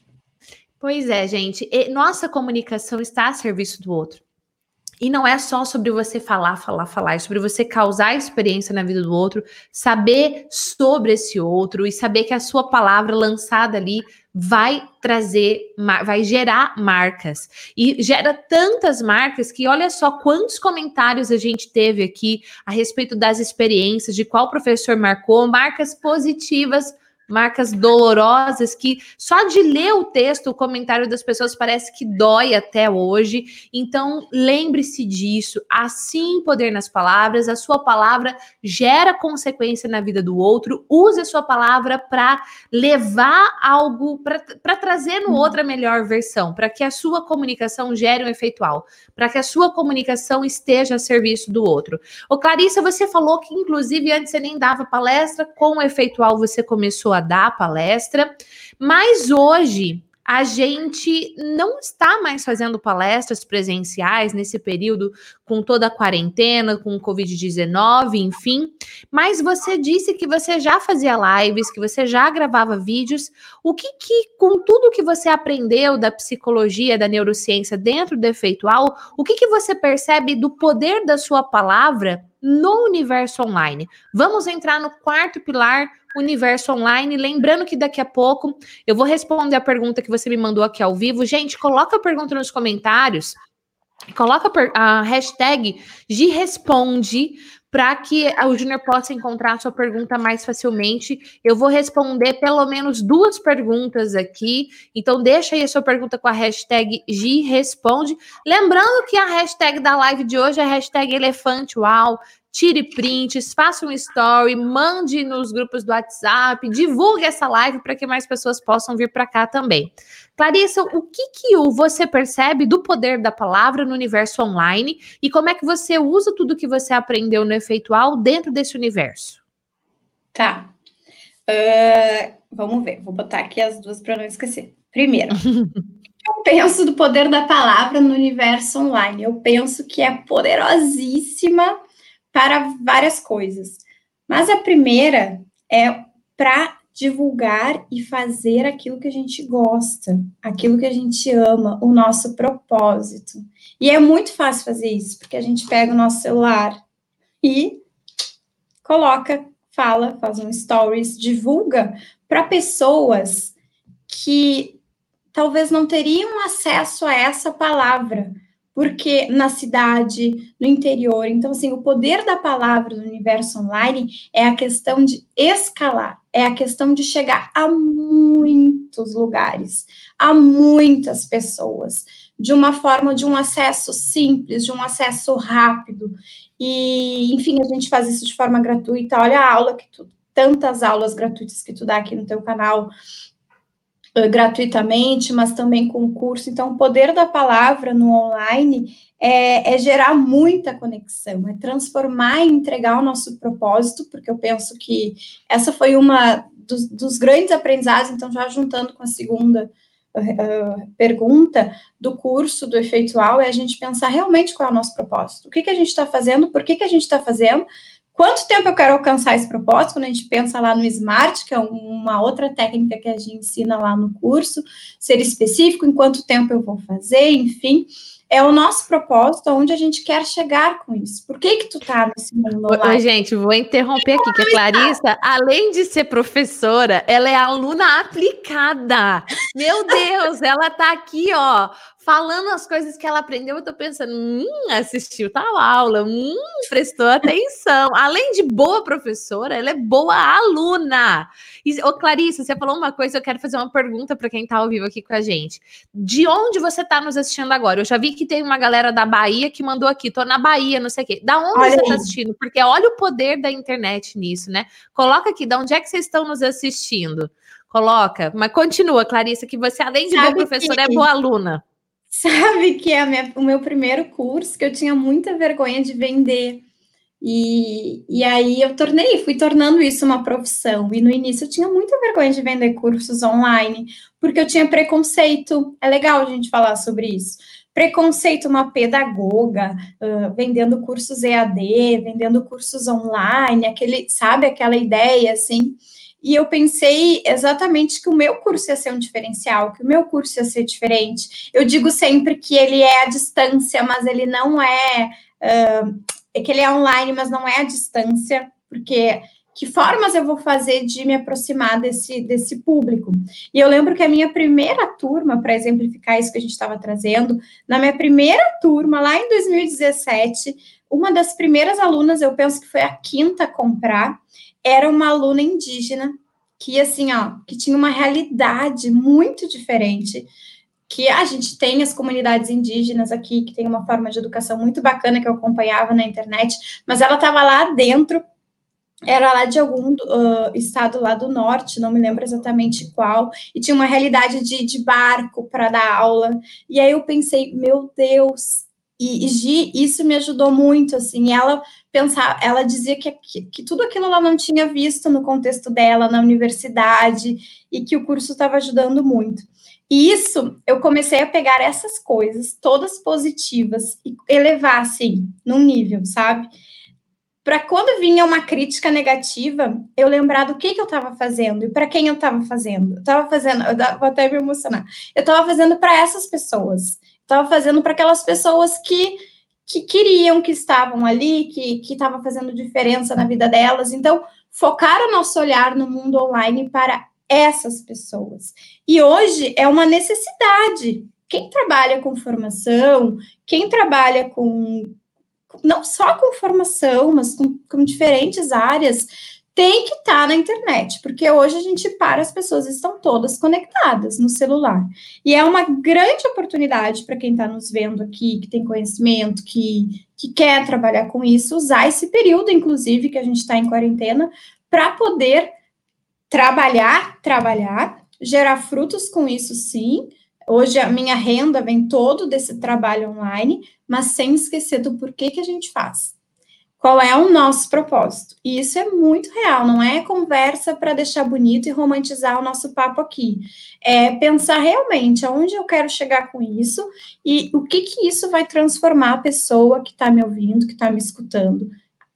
Pois é, gente. Nossa comunicação está a serviço do outro. E não é só sobre você falar, falar, falar, é sobre você causar experiência na vida do outro, saber sobre esse outro e saber que a sua palavra lançada ali vai trazer, vai gerar marcas. E gera tantas marcas que olha só quantos comentários a gente teve aqui a respeito das experiências, de qual professor marcou, marcas positivas marcas dolorosas que só de ler o texto, o comentário das pessoas parece que dói até hoje. Então, lembre-se disso. Assim, poder nas palavras, a sua palavra gera consequência na vida do outro. Use a sua palavra para levar algo, para trazer no outro a melhor versão, para que a sua comunicação gere um efeitual, para que a sua comunicação esteja a serviço do outro. Ô, Clarissa, você falou que, inclusive, antes você nem dava palestra, com o efeitual você começou a a dar a palestra, mas hoje a gente não está mais fazendo palestras presenciais nesse período com toda a quarentena, com o Covid-19, enfim. Mas você disse que você já fazia lives, que você já gravava vídeos. O que, que com tudo que você aprendeu da psicologia, da neurociência dentro do efeitual, o que, que você percebe do poder da sua palavra no universo online? Vamos entrar no quarto pilar universo online. Lembrando que daqui a pouco eu vou responder a pergunta que você me mandou aqui ao vivo. Gente, coloca a pergunta nos comentários. Coloca a hashtag de responde para que o Júnior possa encontrar a sua pergunta mais facilmente. Eu vou responder pelo menos duas perguntas aqui. Então, deixa aí a sua pergunta com a hashtag Responde. Lembrando que a hashtag da live de hoje é a hashtag Elefante Uau tire prints, faça um story, mande nos grupos do WhatsApp, divulgue essa live para que mais pessoas possam vir para cá também. Clarissa, o que, que você percebe do poder da palavra no universo online e como é que você usa tudo que você aprendeu no efeitual dentro desse universo? Tá. Uh, vamos ver, vou botar aqui as duas para não esquecer. Primeiro, eu penso do poder da palavra no universo online. Eu penso que é poderosíssima para várias coisas. Mas a primeira é para divulgar e fazer aquilo que a gente gosta, aquilo que a gente ama, o nosso propósito. E é muito fácil fazer isso, porque a gente pega o nosso celular e coloca, fala, faz um stories, divulga para pessoas que talvez não teriam acesso a essa palavra, porque na cidade, no interior. Então, assim, o poder da palavra do universo online é a questão de escalar, é a questão de chegar a muitos lugares, a muitas pessoas, de uma forma de um acesso simples, de um acesso rápido. E, enfim, a gente faz isso de forma gratuita. Olha a aula que tu, tantas aulas gratuitas que tu dá aqui no teu canal gratuitamente, mas também com curso. Então, o poder da palavra no online é, é, gerar muita conexão, é transformar e entregar o nosso propósito, porque eu penso que essa foi uma dos, dos grandes aprendizados, então, já juntando com a segunda uh, pergunta do curso do efeitual, é a gente pensar realmente qual é o nosso propósito, o que, que a gente está fazendo, por que, que a gente está fazendo, Quanto tempo eu quero alcançar esse propósito? Quando a gente pensa lá no SMART, que é uma outra técnica que a gente ensina lá no curso, ser específico, em quanto tempo eu vou fazer, enfim é o nosso propósito, aonde a gente quer chegar com isso. Por que que tu tá nesse mundo lá? Oi, gente, vou interromper aqui, que a Clarissa, além de ser professora, ela é aluna aplicada. Meu Deus, ela tá aqui, ó, falando as coisas que ela aprendeu, eu tô pensando, hum, assistiu tal aula, hum, prestou atenção. Além de boa professora, ela é boa aluna. E, ô, Clarice, você falou uma coisa, eu quero fazer uma pergunta para quem tá ao vivo aqui com a gente. De onde você tá nos assistindo agora? Eu já vi que tem uma galera da Bahia que mandou aqui, tô na Bahia, não sei o quê. Da onde olha você tá assistindo? Porque olha o poder da internet nisso, né? Coloca aqui, da onde é que vocês estão nos assistindo? Coloca, mas continua, Clarissa, que você, além de Sabe boa professora, que... é boa aluna. Sabe que é minha, o meu primeiro curso, que eu tinha muita vergonha de vender. E, e aí eu tornei, fui tornando isso uma profissão. E no início eu tinha muita vergonha de vender cursos online, porque eu tinha preconceito. É legal a gente falar sobre isso. Preconceito, uma pedagoga, uh, vendendo cursos EAD, vendendo cursos online, aquele, sabe, aquela ideia assim. E eu pensei exatamente que o meu curso ia ser um diferencial, que o meu curso ia ser diferente. Eu digo sempre que ele é à distância, mas ele não é, uh, é que ele é online, mas não é à distância, porque que formas eu vou fazer de me aproximar desse, desse público? E eu lembro que a minha primeira turma, para exemplificar isso que a gente estava trazendo, na minha primeira turma, lá em 2017, uma das primeiras alunas, eu penso que foi a quinta a comprar, era uma aluna indígena que assim, ó, que tinha uma realidade muito diferente que a gente tem as comunidades indígenas aqui, que tem uma forma de educação muito bacana que eu acompanhava na internet, mas ela estava lá dentro, era lá de algum uh, estado lá do norte, não me lembro exatamente qual, e tinha uma realidade de, de barco para dar aula, e aí eu pensei, meu Deus, e, e Gi, isso me ajudou muito, assim, ela pensar, ela dizia que, que, que, tudo aquilo ela não tinha visto no contexto dela, na universidade, e que o curso estava ajudando muito. E isso, eu comecei a pegar essas coisas, todas positivas, e elevar, assim, num nível, sabe? Para quando vinha uma crítica negativa, eu lembrar do que, que eu estava fazendo e para quem eu estava fazendo. Eu estava fazendo, eu vou até me emocionar. Eu estava fazendo para essas pessoas. Estava fazendo para aquelas pessoas que que queriam, que estavam ali, que estava fazendo diferença na vida delas. Então, focar o nosso olhar no mundo online para essas pessoas. E hoje é uma necessidade. Quem trabalha com formação, quem trabalha com não só com formação, mas com, com diferentes áreas, tem que estar tá na internet, porque hoje a gente para, as pessoas estão todas conectadas no celular. E é uma grande oportunidade para quem está nos vendo aqui, que tem conhecimento, que, que quer trabalhar com isso, usar esse período, inclusive, que a gente está em quarentena, para poder trabalhar, trabalhar, gerar frutos com isso, sim. Hoje a minha renda vem todo desse trabalho online, mas sem esquecer do porquê que a gente faz qual é o nosso propósito. E isso é muito real, não é conversa para deixar bonito e romantizar o nosso papo aqui. É pensar realmente aonde eu quero chegar com isso e o que que isso vai transformar a pessoa que está me ouvindo, que está me escutando.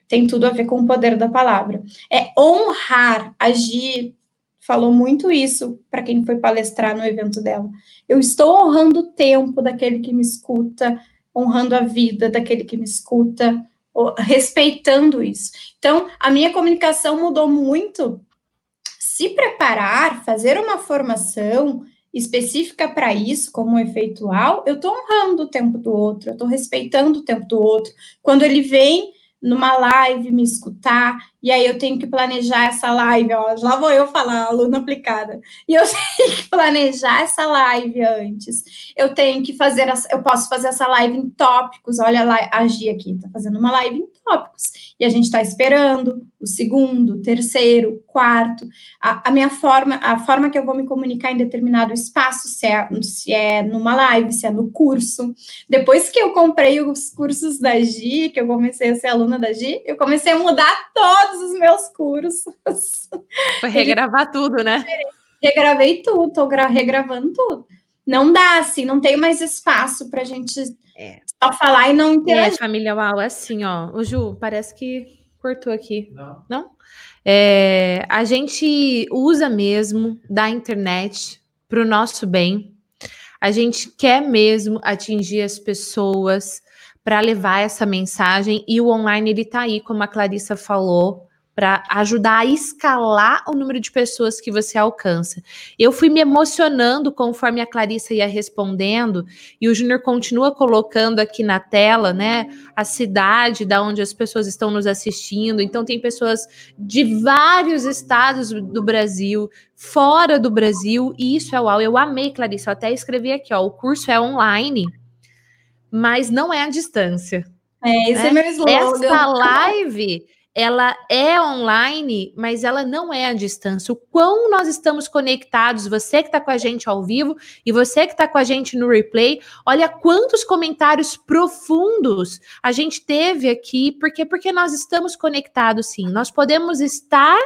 Tem tudo a ver com o poder da palavra. É honrar, agir. Falou muito isso para quem foi palestrar no evento dela. Eu estou honrando o tempo daquele que me escuta, honrando a vida daquele que me escuta, respeitando isso. Então, a minha comunicação mudou muito. Se preparar, fazer uma formação específica para isso, como efeitual, eu estou honrando o tempo do outro, eu estou respeitando o tempo do outro. Quando ele vem numa live me escutar, e aí eu tenho que planejar essa live, ó, lá vou eu falar, aluna aplicada, e eu tenho que planejar essa live antes, eu tenho que fazer, eu posso fazer essa live em tópicos, olha lá, a Gia aqui, tá fazendo uma live em tópicos, e a gente está esperando o segundo, o terceiro, o quarto, a, a, minha forma, a forma que eu vou me comunicar em determinado espaço, se é, se é numa live, se é no curso, depois que eu comprei os cursos da Gi, que eu comecei a ser aluna da Gi, eu comecei a mudar todos os meus cursos. Foi regravar tudo, né? Regravei tudo, tô regravando tudo. Não dá, assim, não tem mais espaço para a gente é. Só falar e não interagir. É, família Uau, é assim, ó. O Ju, parece que cortou aqui. Não? Não? É, a gente usa mesmo da internet para o nosso bem. A gente quer mesmo atingir as pessoas para levar essa mensagem e o online ele está aí, como a Clarissa falou, para ajudar a escalar o número de pessoas que você alcança. Eu fui me emocionando conforme a Clarissa ia respondendo e o Júnior continua colocando aqui na tela, né, a cidade da onde as pessoas estão nos assistindo. Então tem pessoas de vários estados do Brasil, fora do Brasil, e isso é uau. Eu amei, Clarissa, eu até escrevi aqui, ó, o curso é online, mas não é à distância. É, esse é, é meu slogan. Essa live ela é online, mas ela não é à distância. O quão nós estamos conectados, você que está com a gente ao vivo e você que está com a gente no replay, olha quantos comentários profundos a gente teve aqui, porque porque nós estamos conectados sim. Nós podemos estar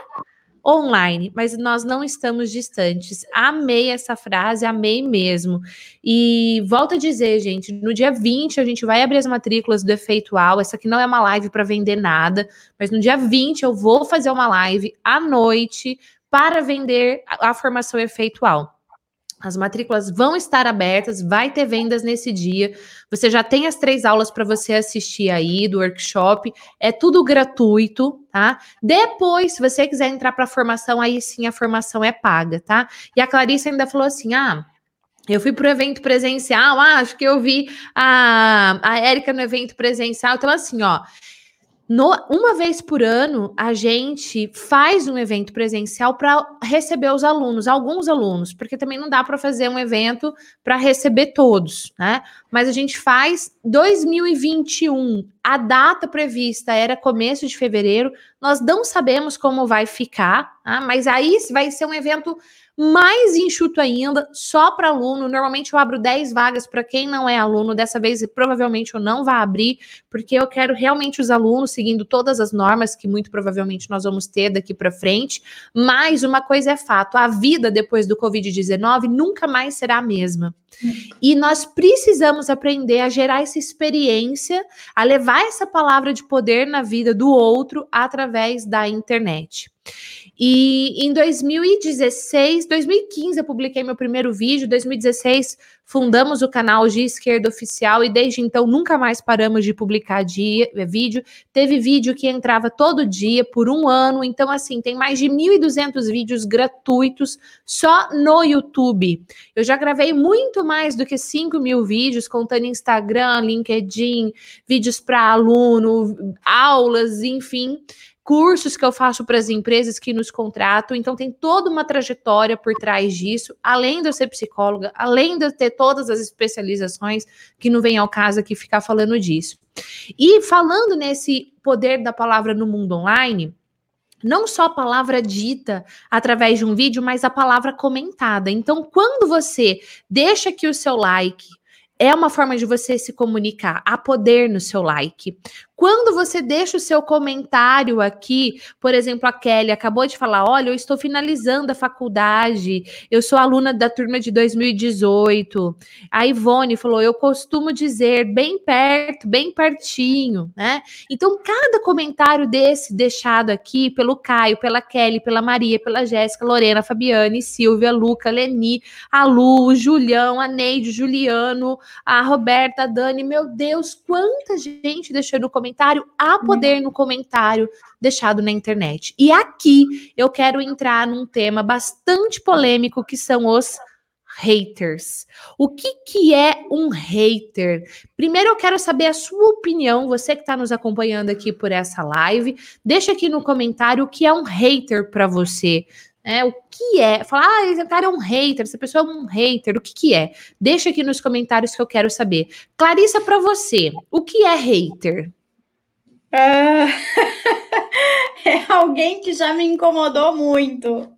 online, mas nós não estamos distantes. Amei essa frase, amei mesmo. E volto a dizer, gente, no dia 20 a gente vai abrir as matrículas do Efeitual. Essa aqui não é uma live para vender nada, mas no dia 20 eu vou fazer uma live à noite para vender a, a formação efeitual. As matrículas vão estar abertas, vai ter vendas nesse dia. Você já tem as três aulas para você assistir aí do workshop. É tudo gratuito, tá? Depois, se você quiser entrar para a formação, aí sim a formação é paga, tá? E a Clarice ainda falou assim: ah. Eu fui para o evento presencial, ah, acho que eu vi a, a Érica no evento presencial. Então, assim, ó, no, uma vez por ano, a gente faz um evento presencial para receber os alunos, alguns alunos, porque também não dá para fazer um evento para receber todos, né? Mas a gente faz 2021. A data prevista era começo de fevereiro. Nós não sabemos como vai ficar, tá? mas aí vai ser um evento mais enxuto ainda, só para aluno. Normalmente eu abro 10 vagas para quem não é aluno. Dessa vez, provavelmente eu não vou abrir, porque eu quero realmente os alunos seguindo todas as normas que muito provavelmente nós vamos ter daqui para frente. Mas uma coisa é fato: a vida depois do Covid-19 nunca mais será a mesma. E nós precisamos aprender a gerar essa experiência, a levar essa palavra de poder na vida do outro através da internet. E em 2016, 2015 eu publiquei meu primeiro vídeo, 2016 fundamos o canal de Esquerda Oficial e desde então nunca mais paramos de publicar dia, eh, vídeo. Teve vídeo que entrava todo dia por um ano, então assim, tem mais de 1.200 vídeos gratuitos só no YouTube. Eu já gravei muito mais do que 5 mil vídeos, contando Instagram, LinkedIn, vídeos para aluno, aulas, enfim cursos que eu faço para as empresas que nos contratam, então tem toda uma trajetória por trás disso, além de eu ser psicóloga, além de eu ter todas as especializações, que não vem ao caso aqui ficar falando disso. E falando nesse poder da palavra no mundo online, não só a palavra dita através de um vídeo, mas a palavra comentada. Então, quando você deixa aqui o seu like, é uma forma de você se comunicar. Há poder no seu like. Quando você deixa o seu comentário aqui, por exemplo, a Kelly acabou de falar: olha, eu estou finalizando a faculdade, eu sou aluna da turma de 2018. A Ivone falou: eu costumo dizer bem perto, bem pertinho, né? Então, cada comentário desse deixado aqui pelo Caio, pela Kelly, pela Maria, pela Jéssica, Lorena, Fabiane, Silvia, Luca, Leni, a Lu, o Julião, a Neide, o Juliano, a Roberta, a Dani, meu Deus, quanta gente deixou no comentário comentário, há poder no comentário deixado na internet. E aqui eu quero entrar num tema bastante polêmico que são os haters. O que, que é um hater? Primeiro eu quero saber a sua opinião, você que está nos acompanhando aqui por essa live, deixa aqui no comentário o que é um hater para você. É, o que é? Falar, ah, esse cara é um hater, essa pessoa é um hater, o que que é? Deixa aqui nos comentários que eu quero saber. Clarissa, para você, o que é hater? Uh, é alguém que já me incomodou muito.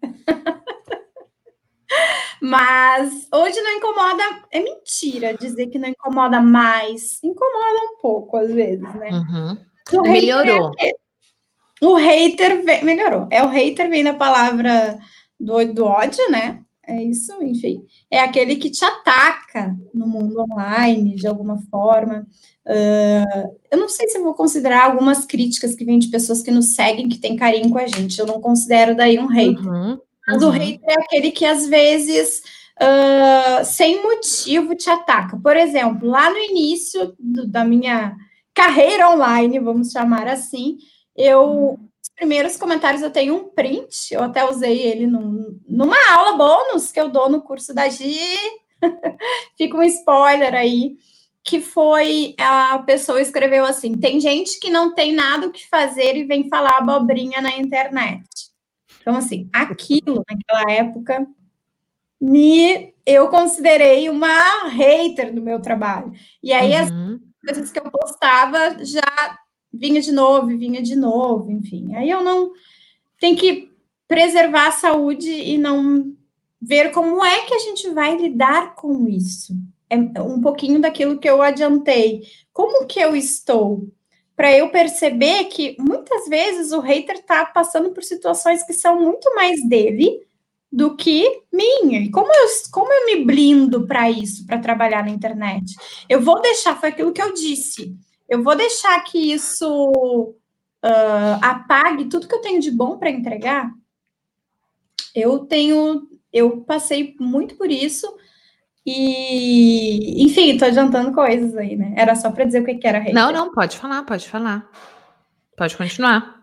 Mas hoje não incomoda, é mentira dizer que não incomoda mais. Incomoda um pouco às vezes, né? Uhum. Melhorou. É, o hater vem, melhorou. É o hater vem da palavra do, do ódio, né? É isso, enfim. É aquele que te ataca no mundo online, de alguma forma. Uh, eu não sei se eu vou considerar algumas críticas que vêm de pessoas que nos seguem, que têm carinho com a gente. Eu não considero daí um hater. Uhum, Mas uhum. o hater é aquele que, às vezes, uh, sem motivo, te ataca. Por exemplo, lá no início do, da minha carreira online, vamos chamar assim, eu primeiros comentários eu tenho um print, eu até usei ele num, numa aula bônus que eu dou no curso da Gi. Fica um spoiler aí, que foi a pessoa escreveu assim: tem gente que não tem nada o que fazer e vem falar abobrinha na internet. Então, assim, aquilo naquela época me eu considerei uma hater do meu trabalho. E aí uhum. as coisas que eu postava já vinha de novo, vinha de novo, enfim. Aí eu não tem que preservar a saúde e não ver como é que a gente vai lidar com isso. É um pouquinho daquilo que eu adiantei. Como que eu estou? Para eu perceber que muitas vezes o hater está passando por situações que são muito mais dele do que minha. E como eu, como eu me blindo para isso, para trabalhar na internet? Eu vou deixar, foi aquilo que eu disse. Eu vou deixar que isso uh, apague tudo que eu tenho de bom para entregar? eu tenho, eu passei muito por isso. E, enfim, tô adiantando coisas aí, né? Era só para dizer o que, era hater. Não, não, pode falar, pode falar. Pode continuar.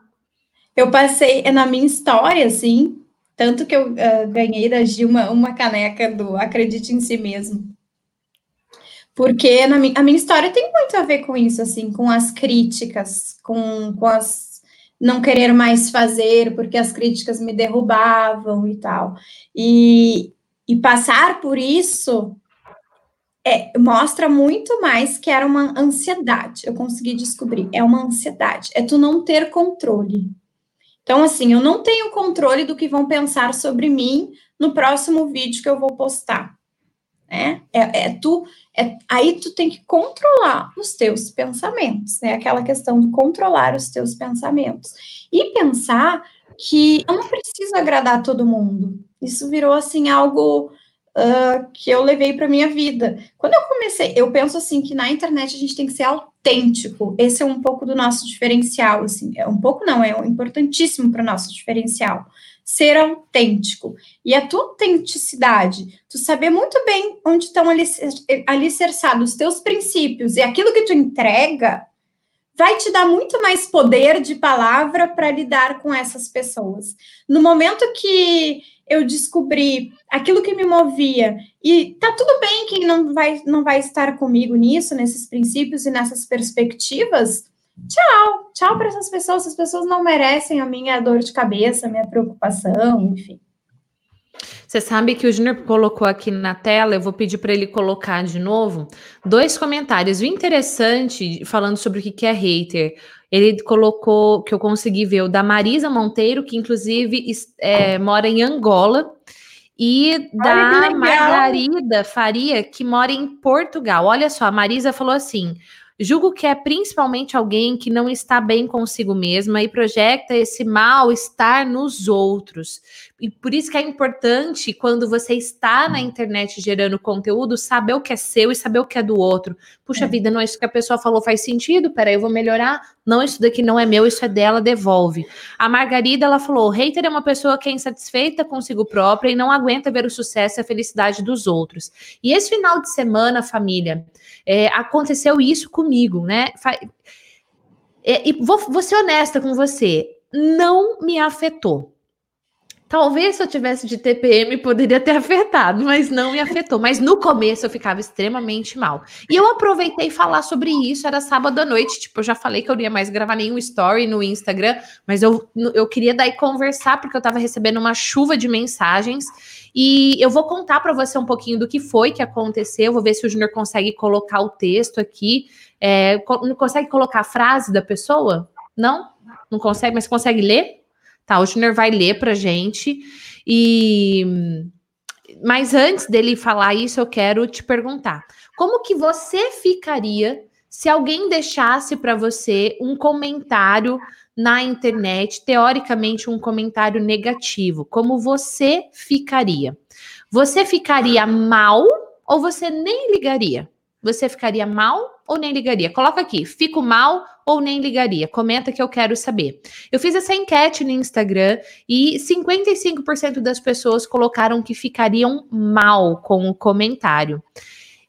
Eu passei na minha história, assim, tanto que eu uh, ganhei da Gilma uma caneca do Acredite em Si Mesmo. Porque na a minha história tem muito a ver com isso, assim, com as críticas, com, com as não querer mais fazer, porque as críticas me derrubavam e tal. E, e passar por isso é, mostra muito mais que era uma ansiedade. Eu consegui descobrir, é uma ansiedade, é tu não ter controle. Então, assim, eu não tenho controle do que vão pensar sobre mim no próximo vídeo que eu vou postar. Né? É, é tu, é, aí tu tem que controlar os teus pensamentos, né? Aquela questão de controlar os teus pensamentos e pensar que eu não preciso agradar todo mundo. Isso virou assim algo uh, que eu levei para minha vida. Quando eu comecei, eu penso assim que na internet a gente tem que ser autêntico. Esse é um pouco do nosso diferencial, assim. É um pouco não, é importantíssimo para o nosso diferencial. Ser autêntico. E a tua autenticidade, tu saber muito bem onde estão alicerçados os teus princípios e aquilo que tu entrega, vai te dar muito mais poder de palavra para lidar com essas pessoas. No momento que eu descobri aquilo que me movia e tá tudo bem quem não vai não vai estar comigo nisso, nesses princípios e nessas perspectivas. Tchau, tchau para essas pessoas. Essas pessoas não merecem a minha dor de cabeça, a minha preocupação, enfim. Você sabe que o Júnior colocou aqui na tela, eu vou pedir para ele colocar de novo, dois comentários. O interessante, falando sobre o que é hater, ele colocou, que eu consegui ver, o da Marisa Monteiro, que inclusive é, mora em Angola, e da Margarida Faria, que mora em Portugal. Olha só, a Marisa falou assim: Julgo que é principalmente alguém que não está bem consigo mesma e projeta esse mal-estar nos outros. E por isso que é importante, quando você está na internet gerando conteúdo, saber o que é seu e saber o que é do outro. Puxa é. vida, não, isso que a pessoa falou faz sentido, peraí, eu vou melhorar. Não, isso daqui não é meu, isso é dela, devolve. A Margarida, ela falou, hater é uma pessoa que é insatisfeita consigo própria e não aguenta ver o sucesso e a felicidade dos outros. E esse final de semana, família, é, aconteceu isso comigo, né? É, e vou, vou ser honesta com você, não me afetou. Talvez se eu tivesse de TPM poderia ter afetado, mas não me afetou. Mas no começo eu ficava extremamente mal. E eu aproveitei falar sobre isso, era sábado à noite. Tipo, eu já falei que eu não ia mais gravar nenhum story no Instagram, mas eu, eu queria daí conversar, porque eu tava recebendo uma chuva de mensagens. E eu vou contar para você um pouquinho do que foi que aconteceu. Vou ver se o Júnior consegue colocar o texto aqui. É, consegue colocar a frase da pessoa? Não? Não consegue, mas consegue ler? Tá, o Júnior vai ler pra gente. E mas antes dele falar isso, eu quero te perguntar: como que você ficaria se alguém deixasse para você um comentário na internet, teoricamente um comentário negativo? Como você ficaria? Você ficaria mal ou você nem ligaria? Você ficaria mal ou nem ligaria? Coloca aqui, fico mal ou nem ligaria? Comenta que eu quero saber. Eu fiz essa enquete no Instagram e 55% das pessoas colocaram que ficariam mal com o comentário.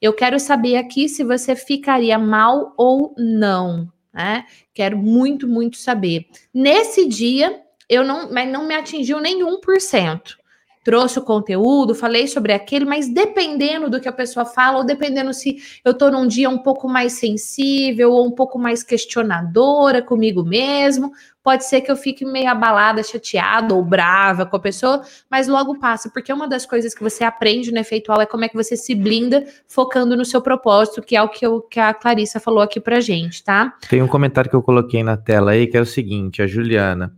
Eu quero saber aqui se você ficaria mal ou não, né? Quero muito, muito saber. Nesse dia, eu não, mas não me atingiu nenhum por cento trouxe o conteúdo, falei sobre aquele, mas dependendo do que a pessoa fala, ou dependendo se eu estou num dia um pouco mais sensível ou um pouco mais questionadora comigo mesmo, pode ser que eu fique meio abalada, chateada ou brava com a pessoa, mas logo passa, porque uma das coisas que você aprende no efeitual é como é que você se blinda focando no seu propósito, que é o que, eu, que a Clarissa falou aqui pra gente, tá? Tem um comentário que eu coloquei na tela aí, que é o seguinte, a Juliana.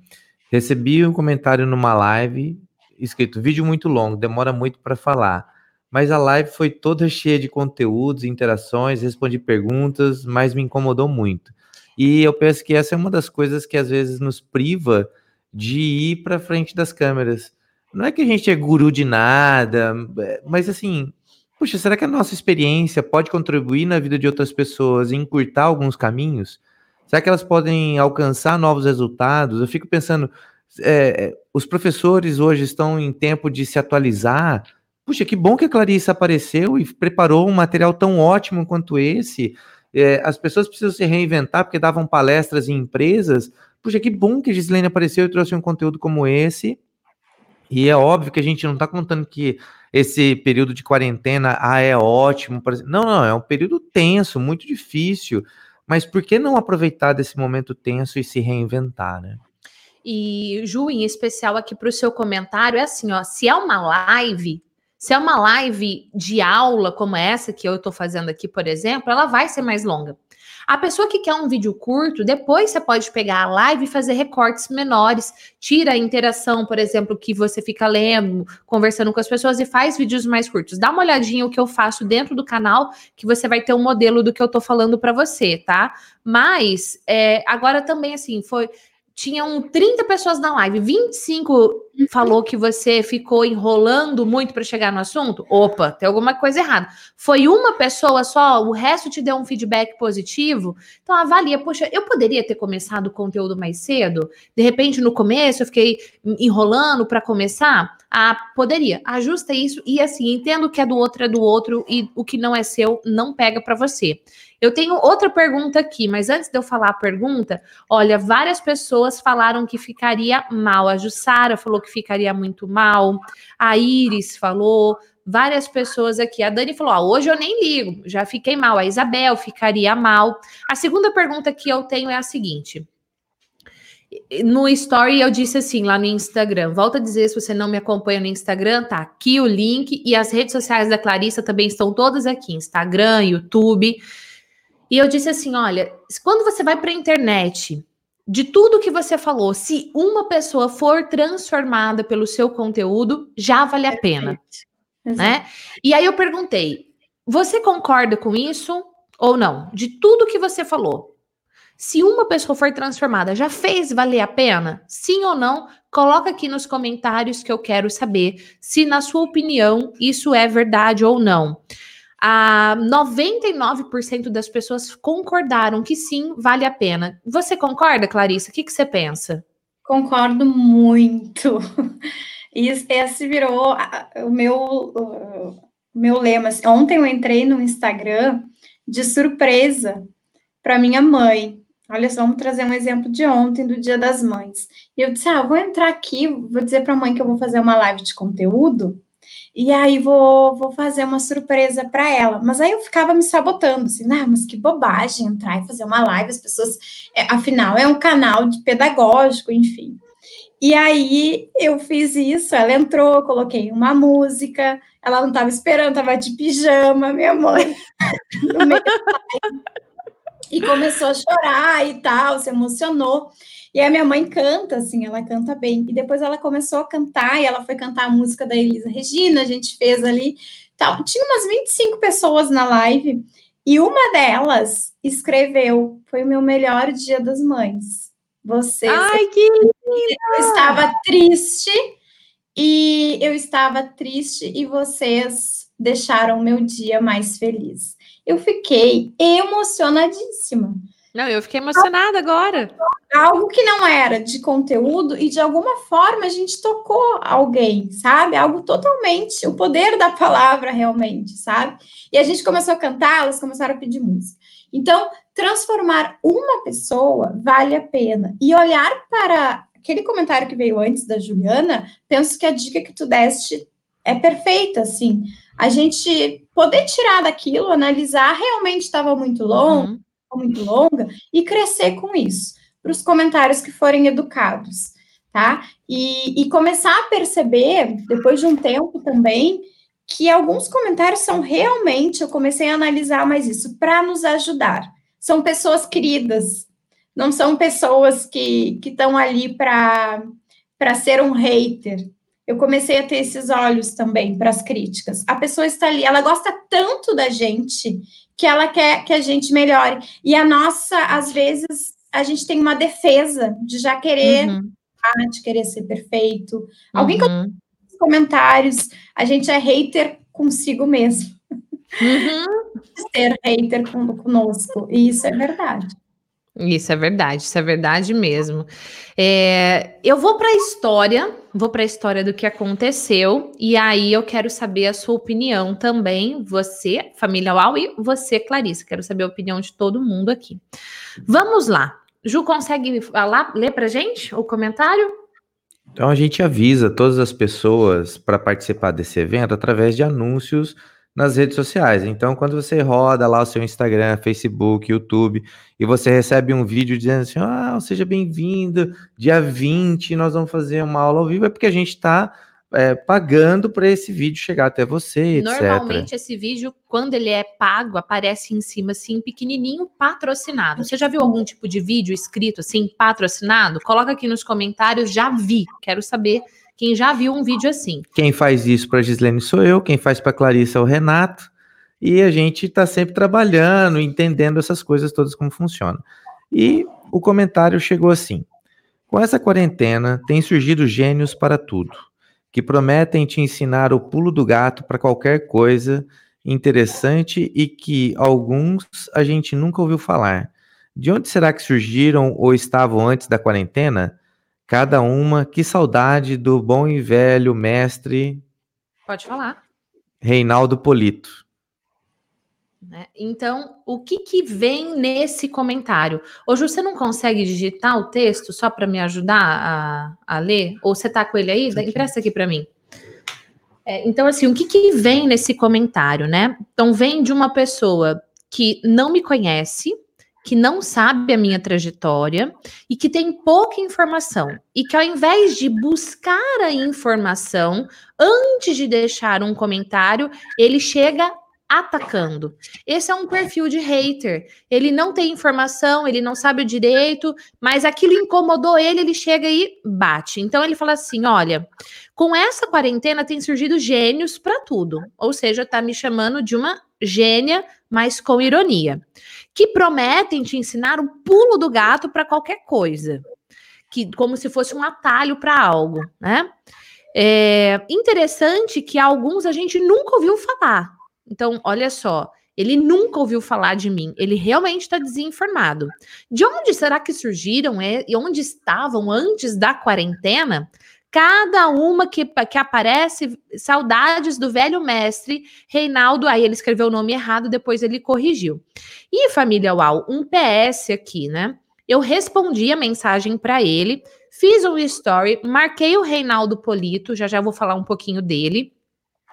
Recebi um comentário numa live escrito vídeo muito longo, demora muito para falar. Mas a live foi toda cheia de conteúdos, interações, respondi perguntas, mas me incomodou muito. E eu penso que essa é uma das coisas que às vezes nos priva de ir para frente das câmeras. Não é que a gente é guru de nada, mas assim, puxa, será que a nossa experiência pode contribuir na vida de outras pessoas e encurtar alguns caminhos? Será que elas podem alcançar novos resultados? Eu fico pensando, é, os professores hoje estão em tempo de se atualizar. Puxa, que bom que a Clarice apareceu e preparou um material tão ótimo quanto esse. É, as pessoas precisam se reinventar porque davam palestras em empresas. Puxa, que bom que a Gislaine apareceu e trouxe um conteúdo como esse. E é óbvio que a gente não está contando que esse período de quarentena ah, é ótimo. Não, não, é um período tenso, muito difícil. Mas por que não aproveitar desse momento tenso e se reinventar, né? E, Ju, em especial aqui para o seu comentário, é assim, ó, se é uma live, se é uma live de aula como essa que eu estou fazendo aqui, por exemplo, ela vai ser mais longa. A pessoa que quer um vídeo curto, depois você pode pegar a live e fazer recortes menores, tira a interação, por exemplo, que você fica lendo, conversando com as pessoas e faz vídeos mais curtos. Dá uma olhadinha o que eu faço dentro do canal, que você vai ter um modelo do que eu tô falando para você, tá? Mas é, agora também assim, foi tinham 30 pessoas na live, 25 uhum. falou que você ficou enrolando muito para chegar no assunto. Opa, tem alguma coisa errada. Foi uma pessoa só, o resto te deu um feedback positivo. Então avalia, poxa, eu poderia ter começado o conteúdo mais cedo? De repente no começo eu fiquei enrolando para começar? Ah, poderia. Ajusta isso e assim, entendo que é do outro é do outro e o que não é seu não pega para você. Eu tenho outra pergunta aqui, mas antes de eu falar a pergunta, olha, várias pessoas falaram que ficaria mal. A Jussara falou que ficaria muito mal. A Iris falou. Várias pessoas aqui. A Dani falou: ah, hoje eu nem ligo, já fiquei mal. A Isabel ficaria mal. A segunda pergunta que eu tenho é a seguinte. No story eu disse assim lá no Instagram. Volta a dizer se você não me acompanha no Instagram, tá aqui o link e as redes sociais da Clarissa também estão todas aqui, Instagram, YouTube. E eu disse assim: olha, quando você vai para a internet, de tudo que você falou, se uma pessoa for transformada pelo seu conteúdo, já vale a pena. Né? E aí eu perguntei: você concorda com isso ou não? De tudo que você falou. Se uma pessoa for transformada, já fez valer a pena? Sim ou não? Coloca aqui nos comentários que eu quero saber se, na sua opinião, isso é verdade ou não a 99% das pessoas concordaram que sim, vale a pena. Você concorda, Clarissa? O que, que você pensa? Concordo muito. Esse virou o meu, o meu lema. Ontem eu entrei no Instagram de surpresa para minha mãe. Olha só, vamos trazer um exemplo de ontem, do Dia das Mães. E eu disse: Ah, vou entrar aqui, vou dizer para a mãe que eu vou fazer uma live de conteúdo e aí vou, vou fazer uma surpresa para ela. Mas aí eu ficava me sabotando, assim, ah, mas que bobagem entrar e fazer uma live, as pessoas, é, afinal, é um canal de pedagógico, enfim. E aí eu fiz isso, ela entrou, coloquei uma música, ela não estava esperando, estava de pijama, minha mãe, no meio e começou a chorar e tal, se emocionou. E a minha mãe canta, assim, ela canta bem. E depois ela começou a cantar, e ela foi cantar a música da Elisa Regina, a gente fez ali. Tal. Tinha umas 25 pessoas na live, e uma delas escreveu: Foi o meu melhor dia das mães. Vocês. Ai, que linda! Eu estava triste, e eu estava triste, e vocês deixaram o meu dia mais feliz. Eu fiquei emocionadíssima. Não, eu fiquei emocionada agora. Algo que não era de conteúdo e de alguma forma a gente tocou alguém, sabe? Algo totalmente, o poder da palavra realmente, sabe? E a gente começou a cantar, elas começaram a pedir música. Então, transformar uma pessoa vale a pena. E olhar para aquele comentário que veio antes da Juliana, penso que a dica que tu deste é perfeita, assim. A gente poder tirar daquilo, analisar, realmente estava muito longo, uhum muito longa e crescer com isso, para os comentários que forem educados, tá? E, e começar a perceber, depois de um tempo também, que alguns comentários são realmente, eu comecei a analisar mais isso, para nos ajudar. São pessoas queridas, não são pessoas que estão ali para ser um hater. Eu comecei a ter esses olhos também para as críticas. A pessoa está ali, ela gosta tanto da gente que ela quer que a gente melhore. E a nossa, às vezes, a gente tem uma defesa de já querer, uhum. ah, de querer ser perfeito. Uhum. Alguém nos comentários, a gente é hater consigo mesmo. Uhum. ser hater conosco. E isso é verdade. Isso é verdade, isso é verdade mesmo. É, eu vou para a história, vou para a história do que aconteceu, e aí eu quero saber a sua opinião também, você, família Uau, e você, Clarice. Quero saber a opinião de todo mundo aqui. Vamos lá. Ju, consegue falar, ler para gente o comentário? Então a gente avisa todas as pessoas para participar desse evento através de anúncios nas redes sociais. Então, quando você roda lá o seu Instagram, Facebook, YouTube, e você recebe um vídeo dizendo assim: ah, seja bem-vindo, dia 20 nós vamos fazer uma aula ao vivo, é porque a gente está é, pagando para esse vídeo chegar até você, Normalmente, esse vídeo, quando ele é pago, aparece em cima, assim, pequenininho, patrocinado. Você já viu algum tipo de vídeo escrito assim, patrocinado? Coloca aqui nos comentários, já vi. Quero saber quem já viu um vídeo assim. Quem faz isso para Gislene sou eu, quem faz para Clarissa é o Renato, e a gente está sempre trabalhando, entendendo essas coisas todas como funcionam. E o comentário chegou assim: com essa quarentena tem surgido gênios para tudo, que prometem te ensinar o pulo do gato para qualquer coisa interessante e que alguns a gente nunca ouviu falar. De onde será que surgiram ou estavam antes da quarentena? Cada uma, que saudade do bom e velho mestre. Pode falar. Reinaldo Polito. Né? Então, o que, que vem nesse comentário? Hoje você não consegue digitar o texto só para me ajudar a, a ler? Ou você está com ele aí? Aqui. Empresta aqui para mim. É, então, assim, o que, que vem nesse comentário, né? Então, vem de uma pessoa que não me conhece, que não sabe a minha trajetória e que tem pouca informação e que ao invés de buscar a informação antes de deixar um comentário, ele chega atacando. Esse é um perfil de hater. Ele não tem informação, ele não sabe o direito, mas aquilo incomodou ele, ele chega e bate. Então ele fala assim: olha, com essa quarentena tem surgido gênios para tudo. Ou seja, tá me chamando de uma gênia, mas com ironia que prometem te ensinar o pulo do gato para qualquer coisa, que como se fosse um atalho para algo, né? É interessante que alguns a gente nunca ouviu falar. Então, olha só, ele nunca ouviu falar de mim, ele realmente está desinformado. De onde será que surgiram e onde estavam antes da quarentena? Cada uma que, que aparece, saudades do velho mestre Reinaldo. Aí ele escreveu o nome errado, depois ele corrigiu. E família Uau, um PS aqui, né? Eu respondi a mensagem para ele, fiz um story, marquei o Reinaldo Polito, já já vou falar um pouquinho dele.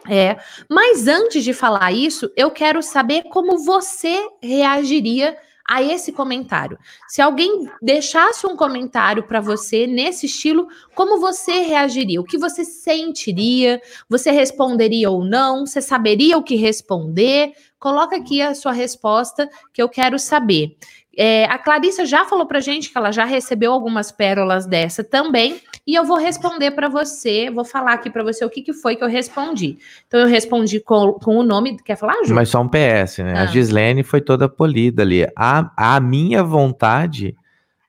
É, mas antes de falar isso, eu quero saber como você reagiria a esse comentário. Se alguém deixasse um comentário para você nesse estilo, como você reagiria? O que você sentiria? Você responderia ou não? Você saberia o que responder? Coloca aqui a sua resposta que eu quero saber. É, a Clarissa já falou para gente que ela já recebeu algumas pérolas dessa também, e eu vou responder para você, vou falar aqui para você o que, que foi que eu respondi. Então, eu respondi com, com o nome. Quer falar, Ju? Mas só um PS, né? Ah. A Gislene foi toda polida ali. A, a minha vontade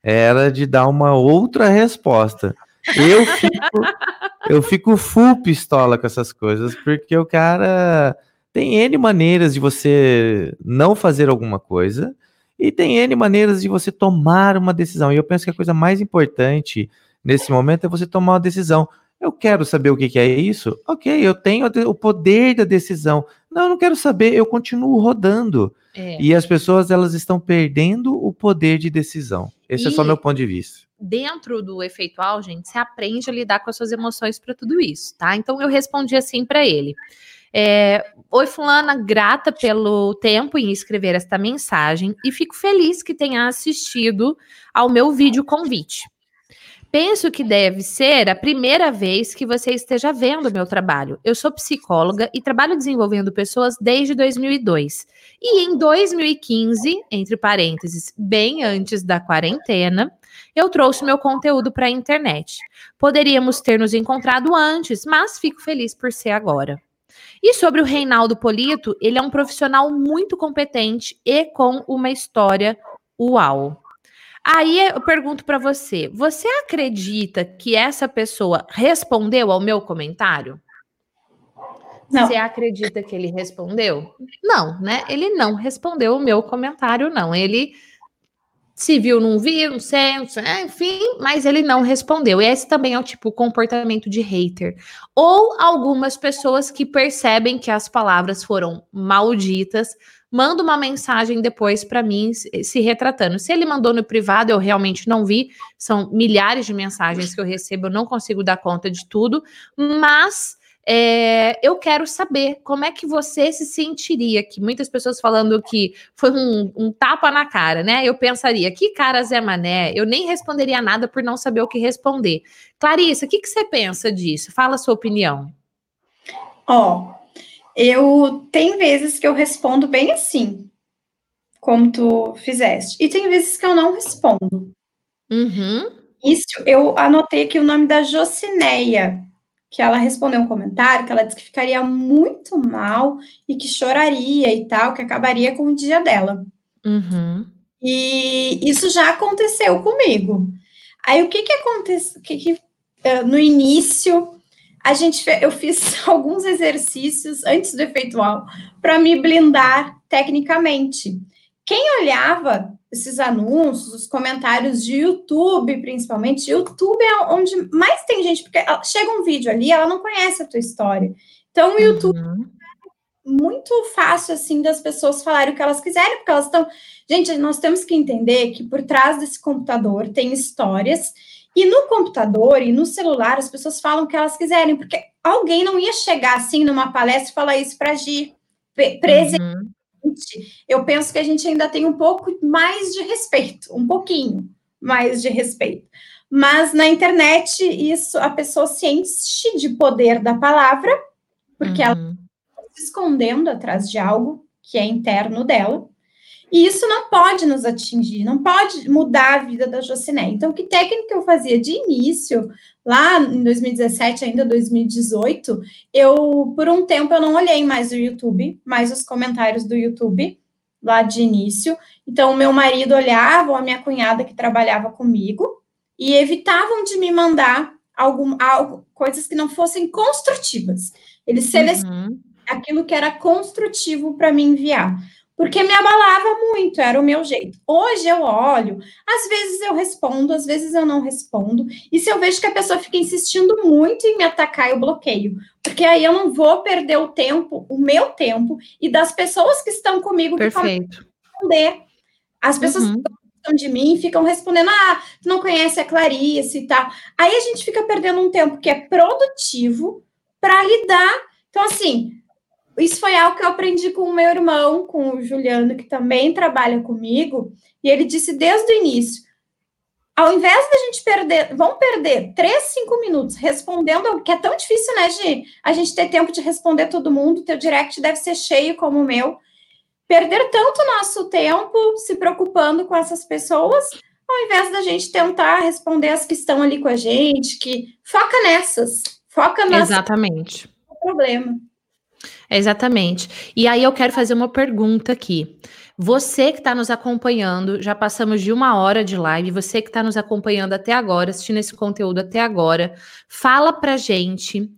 era de dar uma outra resposta. Eu fico, eu fico full pistola com essas coisas, porque o cara tem N maneiras de você não fazer alguma coisa e tem N maneiras de você tomar uma decisão. E eu penso que a coisa mais importante nesse momento é você tomar uma decisão. Eu quero saber o que, que é isso? Ok, eu tenho o poder da decisão. Não, eu não quero saber, eu continuo rodando. É. E as pessoas elas estão perdendo o poder de decisão. Esse e é só meu ponto de vista. Dentro do efeitual, gente, você aprende a lidar com as suas emoções para tudo isso, tá? Então eu respondi assim para ele. É, Oi, Fulana, grata pelo tempo em escrever esta mensagem e fico feliz que tenha assistido ao meu vídeo convite. Penso que deve ser a primeira vez que você esteja vendo meu trabalho. Eu sou psicóloga e trabalho desenvolvendo pessoas desde 2002. E em 2015, entre parênteses, bem antes da quarentena, eu trouxe meu conteúdo para a internet. Poderíamos ter nos encontrado antes, mas fico feliz por ser agora. E sobre o Reinaldo Polito, ele é um profissional muito competente e com uma história uau. Aí eu pergunto para você: você acredita que essa pessoa respondeu ao meu comentário? Não. Você acredita que ele respondeu? Não, né? Ele não respondeu o meu comentário, não. Ele Se viu, não viu, não sei, não sei, enfim, mas ele não respondeu. E esse também é o tipo comportamento de hater. Ou algumas pessoas que percebem que as palavras foram malditas, manda uma mensagem depois para mim se retratando. Se ele mandou no privado, eu realmente não vi. São milhares de mensagens que eu recebo, eu não consigo dar conta de tudo, mas é, eu quero saber como é que você se sentiria, que muitas pessoas falando que foi um, um, tapa na cara, né? Eu pensaria, que cara Zé Mané? Eu nem responderia nada por não saber o que responder. Clarissa, o que, que você pensa disso? Fala a sua opinião. Ó, oh, eu tem vezes que eu respondo bem assim, como tu fizeste, e tem vezes que eu não respondo. Uhum. Isso, eu anotei aqui o nome da Jocineia que ela respondeu um comentário que ela disse que ficaria muito mal e que choraria e tal, que acabaria com o dia dela. Uhum. E isso já aconteceu comigo. Aí o que que aconteceu? Que, que uh, no início a gente eu fiz alguns exercícios antes do efeitual para me blindar tecnicamente. Quem olhava esses anúncios, os comentários de YouTube, principalmente. YouTube é onde mais tem gente, porque chega um vídeo ali, ela não conhece a tua história. Então, o YouTube uhum. é muito fácil, assim, das pessoas falarem o que elas quiserem, porque elas estão. Gente, nós temos que entender que por trás desse computador tem histórias, e no computador e no celular as pessoas falam o que elas quiserem, porque alguém não ia chegar assim numa palestra e falar isso para agir presente. Uhum eu penso que a gente ainda tem um pouco mais de respeito, um pouquinho mais de respeito. Mas na internet, isso a pessoa se enche de poder da palavra, porque uhum. ela está se escondendo atrás de algo que é interno dela. E isso não pode nos atingir, não pode mudar a vida da Jociné. Então, que técnica eu fazia de início, lá em 2017, ainda 2018, eu, por um tempo, eu não olhei mais o YouTube, mais os comentários do YouTube, lá de início. Então, o meu marido olhava, ou a minha cunhada que trabalhava comigo, e evitavam de me mandar algum, algo, coisas que não fossem construtivas. Eles selecionavam uhum. aquilo que era construtivo para me enviar porque me abalava muito, era o meu jeito. Hoje eu olho, às vezes eu respondo, às vezes eu não respondo, e se eu vejo que a pessoa fica insistindo muito em me atacar, eu bloqueio, porque aí eu não vou perder o tempo, o meu tempo, e das pessoas que estão comigo Perfeito. que responder. As pessoas uhum. que de mim ficam respondendo, ah, tu não conhece a Clarice e tal. Aí a gente fica perdendo um tempo que é produtivo para lidar. Então, assim, isso foi algo que eu aprendi com o meu irmão, com o Juliano, que também trabalha comigo, e ele disse desde o início: ao invés da gente perder, vamos perder três, cinco minutos respondendo, que é tão difícil, né, Gi? A gente ter tempo de responder todo mundo, teu direct deve ser cheio como o meu. Perder tanto nosso tempo se preocupando com essas pessoas, ao invés da gente tentar responder as que estão ali com a gente, que foca nessas, foca nas. Exatamente. problema. Exatamente. E aí eu quero fazer uma pergunta aqui. Você que está nos acompanhando, já passamos de uma hora de live, você que está nos acompanhando até agora, assistindo esse conteúdo até agora, fala pra gente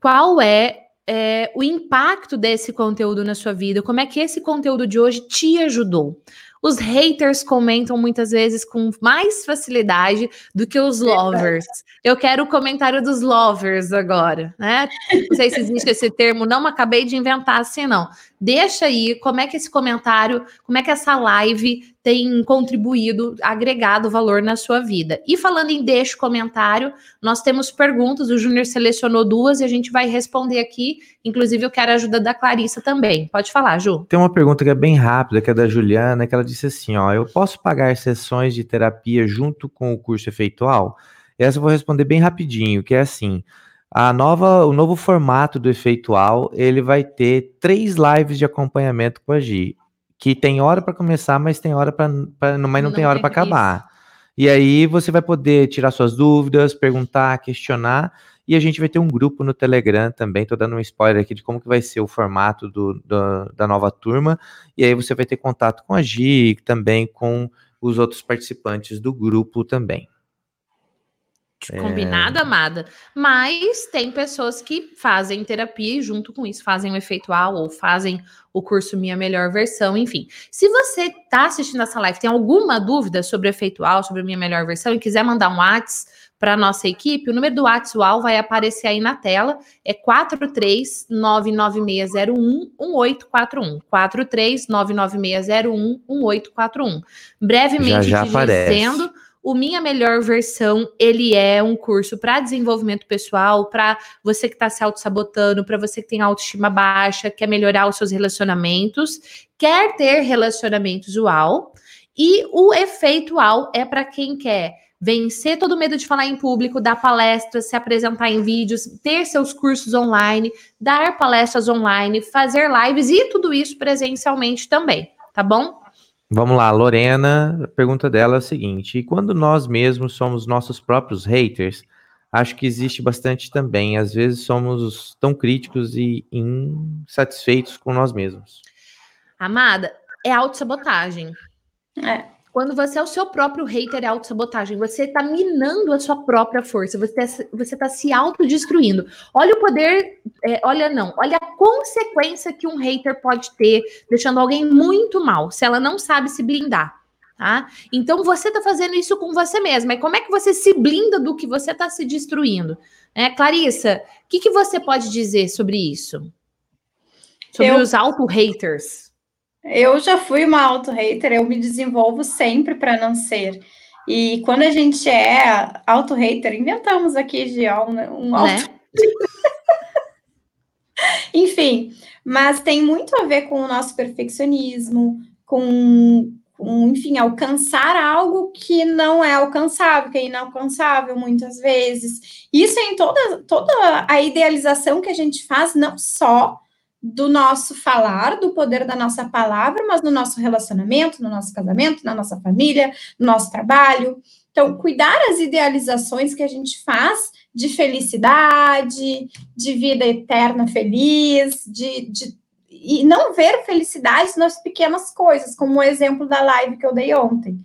qual é, é o impacto desse conteúdo na sua vida, como é que esse conteúdo de hoje te ajudou. Os haters comentam muitas vezes com mais facilidade do que os lovers. Eu quero o comentário dos lovers agora, né? Não sei se existe esse termo, não acabei de inventar assim, não. Deixa aí como é que esse comentário, como é que essa live tem contribuído, agregado valor na sua vida. E falando em deixa comentário, nós temos perguntas, o Júnior selecionou duas e a gente vai responder aqui. Inclusive, eu quero a ajuda da Clarissa também. Pode falar, Ju. Tem uma pergunta que é bem rápida, que é da Juliana, que ela disse assim: ó, eu posso pagar sessões de terapia junto com o curso efeitual? Essa eu vou responder bem rapidinho, que é assim. A nova, o novo formato do efeitual, ele vai ter três lives de acompanhamento com a Gi que tem hora para começar, mas tem hora para, mas não, não tem hora para acabar. E aí você vai poder tirar suas dúvidas, perguntar, questionar, e a gente vai ter um grupo no Telegram também. Tô dando um spoiler aqui de como que vai ser o formato do, do da nova turma. E aí você vai ter contato com a Gi, também com os outros participantes do grupo também. É. Combinado, é... amada. Mas tem pessoas que fazem terapia e, junto com isso, fazem o efeitual ou fazem o curso Minha Melhor Versão, enfim. Se você está assistindo essa live, tem alguma dúvida sobre o efeitual, sobre a Minha Melhor Versão e quiser mandar um WhatsApp para nossa equipe, o número do WhatsApp vai aparecer aí na tela, é 43996011841. 43996011841. Brevemente já, já dizendo, o Minha Melhor Versão, ele é um curso para desenvolvimento pessoal, para você que está se auto-sabotando, para você que tem autoestima baixa, quer melhorar os seus relacionamentos, quer ter relacionamentos uau. E o efeito uau é para quem quer vencer todo o medo de falar em público, dar palestras, se apresentar em vídeos, ter seus cursos online, dar palestras online, fazer lives e tudo isso presencialmente também, tá bom? Vamos lá, Lorena, a pergunta dela é a seguinte: e quando nós mesmos somos nossos próprios haters, acho que existe bastante também. Às vezes somos tão críticos e insatisfeitos com nós mesmos. Amada, é autossabotagem. É. Quando você é o seu próprio hater, é autossabotagem. Você está minando a sua própria força. Você está tá se autodestruindo. Olha o poder. É, olha, não. Olha a consequência que um hater pode ter, deixando alguém muito mal, se ela não sabe se blindar. Tá? Então você está fazendo isso com você mesma. E como é que você se blinda do que você está se destruindo? É, Clarissa, o que, que você pode dizer sobre isso? Sobre Eu... os auto-haters? Eu já fui uma auto-hater, eu me desenvolvo sempre para não ser. E quando a gente é auto-hater, inventamos aqui de um, um né? auto Enfim, mas tem muito a ver com o nosso perfeccionismo, com, com, enfim, alcançar algo que não é alcançável, que é inalcançável muitas vezes. Isso é em toda, toda a idealização que a gente faz, não só do nosso falar, do poder da nossa palavra, mas no nosso relacionamento, no nosso casamento, na nossa família, no nosso trabalho. Então, cuidar as idealizações que a gente faz de felicidade, de vida eterna feliz, de, de e não ver felicidade nas pequenas coisas, como o exemplo da live que eu dei ontem.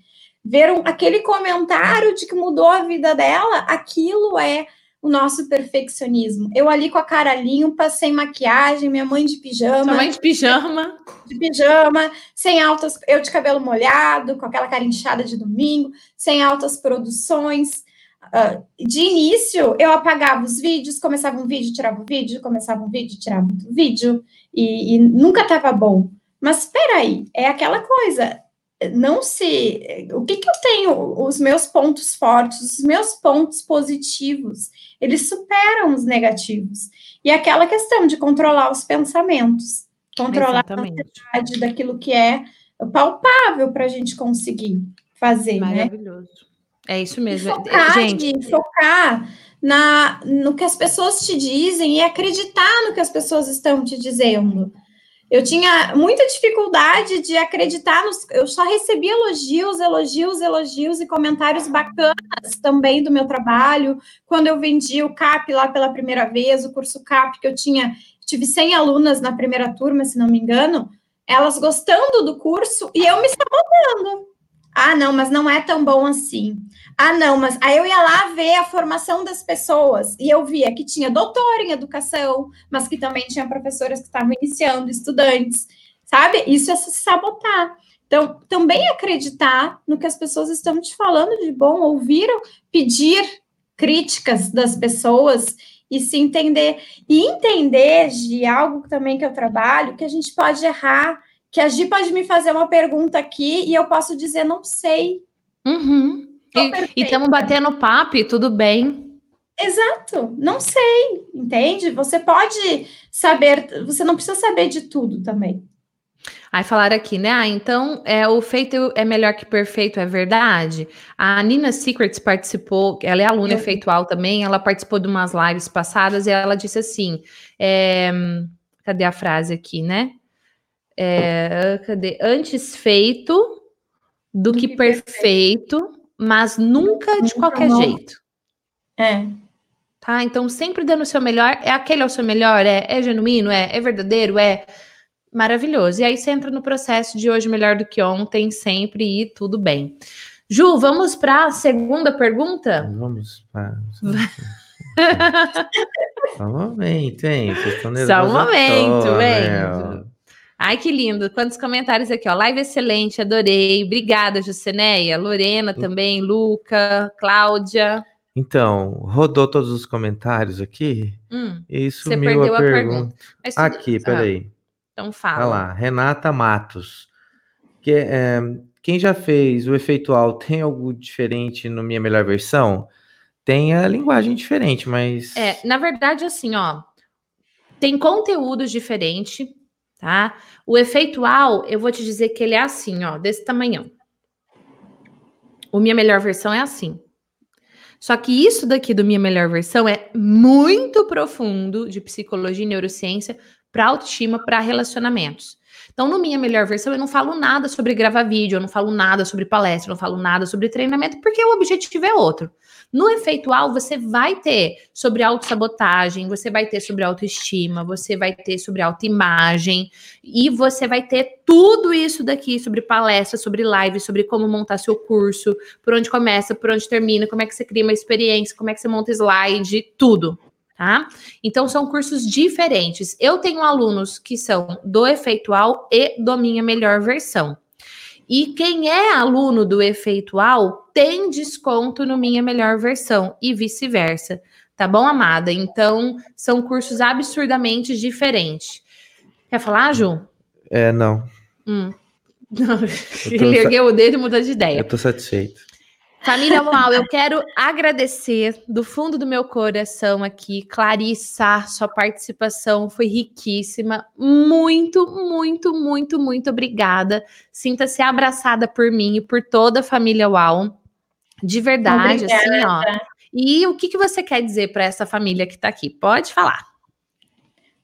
Ver um, aquele comentário de que mudou a vida dela, aquilo é o nosso perfeccionismo. Eu ali com a cara limpa, sem maquiagem, minha mãe de pijama. Sua mãe de pijama. De pijama, sem altas, eu de cabelo molhado, com aquela cara inchada de domingo, sem altas produções. Uh, de início, eu apagava os vídeos, começava um vídeo, tirava um vídeo, começava um vídeo, tirava um vídeo, e, e nunca estava bom. Mas espera aí, é aquela coisa, não se. O que, que eu tenho? Os meus pontos fortes, os meus pontos positivos, eles superam os negativos. E aquela questão de controlar os pensamentos, controlar Exatamente. a ansiedade daquilo que é palpável para a gente conseguir fazer. Né? Maravilhoso. Né? É isso mesmo. E focar, gente. focar na, no que as pessoas te dizem e acreditar no que as pessoas estão te dizendo. Eu tinha muita dificuldade de acreditar nos. Eu só recebia elogios, elogios, elogios e comentários bacanas também do meu trabalho. Quando eu vendi o CAP lá pela primeira vez, o curso CAP, que eu tinha, tive 100 alunas na primeira turma, se não me engano, elas gostando do curso e eu me sabotando. Ah, não, mas não é tão bom assim. Ah, não, mas aí eu ia lá ver a formação das pessoas e eu via que tinha doutor em educação, mas que também tinha professoras que estavam iniciando, estudantes, sabe? Isso é se sabotar. Então, também acreditar no que as pessoas estão te falando de bom, ouvir, pedir críticas das pessoas e se entender. E entender de algo também que eu trabalho, que a gente pode errar, que a Gi pode me fazer uma pergunta aqui e eu posso dizer, não sei. Uhum. E estamos batendo papo tudo bem. Exato, não sei, entende? Você pode saber, você não precisa saber de tudo também. Aí falaram aqui, né? Ah, então é, o feito é melhor que perfeito, é verdade? A Nina Secrets participou, ela é aluna Eu... efeitual também, ela participou de umas lives passadas e ela disse assim: é, cadê a frase aqui, né? É, cadê? Antes feito do que, que perfeito, perfeito, mas nunca de qualquer não. jeito. É. Tá? Então, sempre dando o seu melhor. É aquele é o seu melhor? É, é genuíno? É, é verdadeiro? É maravilhoso. E aí você entra no processo de hoje melhor do que ontem, sempre e tudo bem. Ju, vamos para a segunda pergunta? Vamos para. Só um momento, hein? Vocês estão Só um momento, hein? Ai, que lindo. Quantos comentários aqui, ó. Live excelente, adorei. Obrigada, Juceneia. Lorena hum. também, Luca, Cláudia. Então, rodou todos os comentários aqui. Hum, isso você perdeu a pergunta. pergunta. Aqui, peraí. Ah, então fala. Olha lá, Renata Matos. Que, é, quem já fez o efeitual tem algo diferente no Minha Melhor Versão? Tem a linguagem diferente, mas. É, na verdade, assim, ó. Tem conteúdo diferente, tá? O efeitual, eu vou te dizer que ele é assim, ó, desse tamanhão. O Minha Melhor Versão é assim. Só que isso daqui do Minha Melhor Versão é muito profundo de psicologia e neurociência para autoestima, para relacionamentos. Então, no Minha Melhor Versão, eu não falo nada sobre gravar vídeo, eu não falo nada sobre palestra, eu não falo nada sobre treinamento, porque o objetivo é outro. No efeitual, você vai ter sobre autossabotagem, você vai ter sobre autoestima, você vai ter sobre autoimagem, e você vai ter tudo isso daqui sobre palestra, sobre live, sobre como montar seu curso, por onde começa, por onde termina, como é que você cria uma experiência, como é que você monta slide, tudo. Tá? Então são cursos diferentes. Eu tenho alunos que são do efeitual e do minha melhor versão. E quem é aluno do efeitual tem desconto no minha melhor versão e vice-versa. Tá bom, amada? Então, são cursos absurdamente diferentes. Quer falar, Ju? É, não. Hum. Não. Ele ergueu o dedo e mudou de ideia. Eu tô satisfeito. Família Uau, eu quero agradecer do fundo do meu coração aqui, Clarissa, sua participação foi riquíssima. Muito, muito, muito, muito obrigada. Sinta-se abraçada por mim e por toda a família Uau. De verdade, obrigada. assim, ó. E o que, que você quer dizer para essa família que está aqui? Pode falar.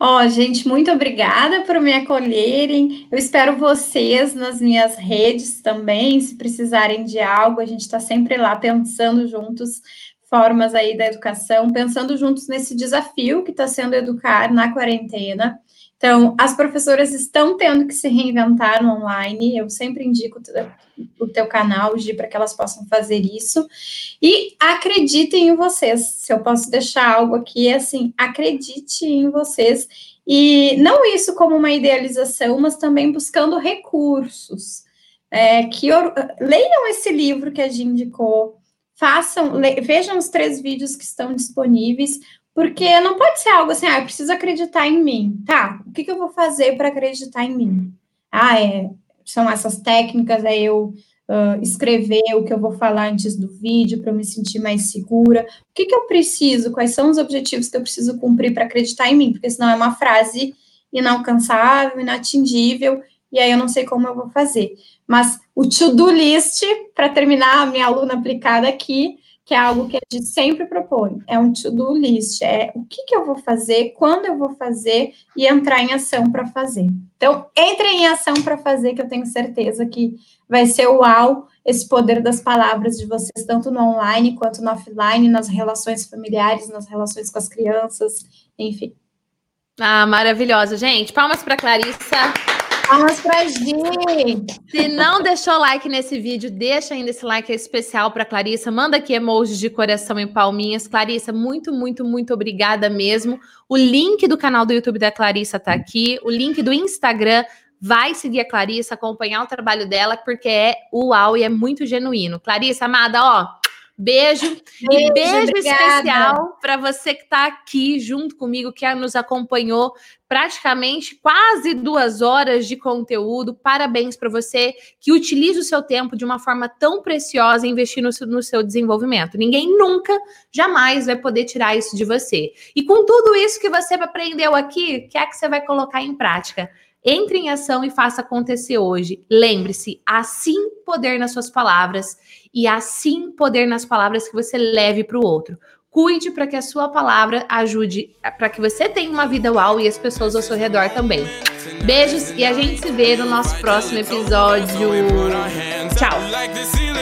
Ó, oh, gente, muito obrigada por me acolherem. Eu espero vocês nas minhas redes também, se precisarem de algo, a gente está sempre lá pensando juntos formas aí da educação, pensando juntos nesse desafio que está sendo educar na quarentena. Então, as professoras estão tendo que se reinventar no online. Eu sempre indico o teu canal, para que elas possam fazer isso. E acreditem em vocês. Se eu posso deixar algo aqui, é assim, acredite em vocês. E não isso como uma idealização, mas também buscando recursos. É, que leiam esse livro que a Gi indicou, façam, vejam os três vídeos que estão disponíveis, porque não pode ser algo assim, ah, eu preciso acreditar em mim. Tá, o que, que eu vou fazer para acreditar em mim? Ah, é, são essas técnicas, é eu uh, escrever o que eu vou falar antes do vídeo para me sentir mais segura. O que, que eu preciso? Quais são os objetivos que eu preciso cumprir para acreditar em mim? Porque senão é uma frase inalcançável, inatingível, e aí eu não sei como eu vou fazer. Mas o to-do list, para terminar a minha aluna aplicada aqui, que é algo que a gente sempre propõe. É um to-do list, é o que, que eu vou fazer, quando eu vou fazer e entrar em ação para fazer. Então, entre em ação para fazer, que eu tenho certeza que vai ser uau esse poder das palavras de vocês, tanto no online quanto no offline, nas relações familiares, nas relações com as crianças, enfim. Ah, maravilhosa, gente. Palmas para Clarissa. Palmas pra gente! Se não deixou like nesse vídeo, deixa ainda esse like especial para Clarissa. Manda aqui emojis de coração em palminhas. Clarissa, muito, muito, muito obrigada mesmo. O link do canal do YouTube da Clarissa tá aqui. O link do Instagram. Vai seguir a Clarissa, acompanhar o trabalho dela, porque é uau e é muito genuíno. Clarissa, amada, ó, Beijo, beijo e beijo obrigada. especial para você que está aqui junto comigo, que nos acompanhou praticamente quase duas horas de conteúdo. Parabéns para você que utiliza o seu tempo de uma forma tão preciosa investindo no seu desenvolvimento. Ninguém nunca, jamais vai poder tirar isso de você. E com tudo isso que você aprendeu aqui, o que é que você vai colocar em prática? Entre em ação e faça acontecer hoje. Lembre-se, assim poder nas suas palavras e assim poder nas palavras que você leve para o outro. Cuide para que a sua palavra ajude, para que você tenha uma vida uau e as pessoas ao seu redor também. Beijos e a gente se vê no nosso próximo episódio. Tchau.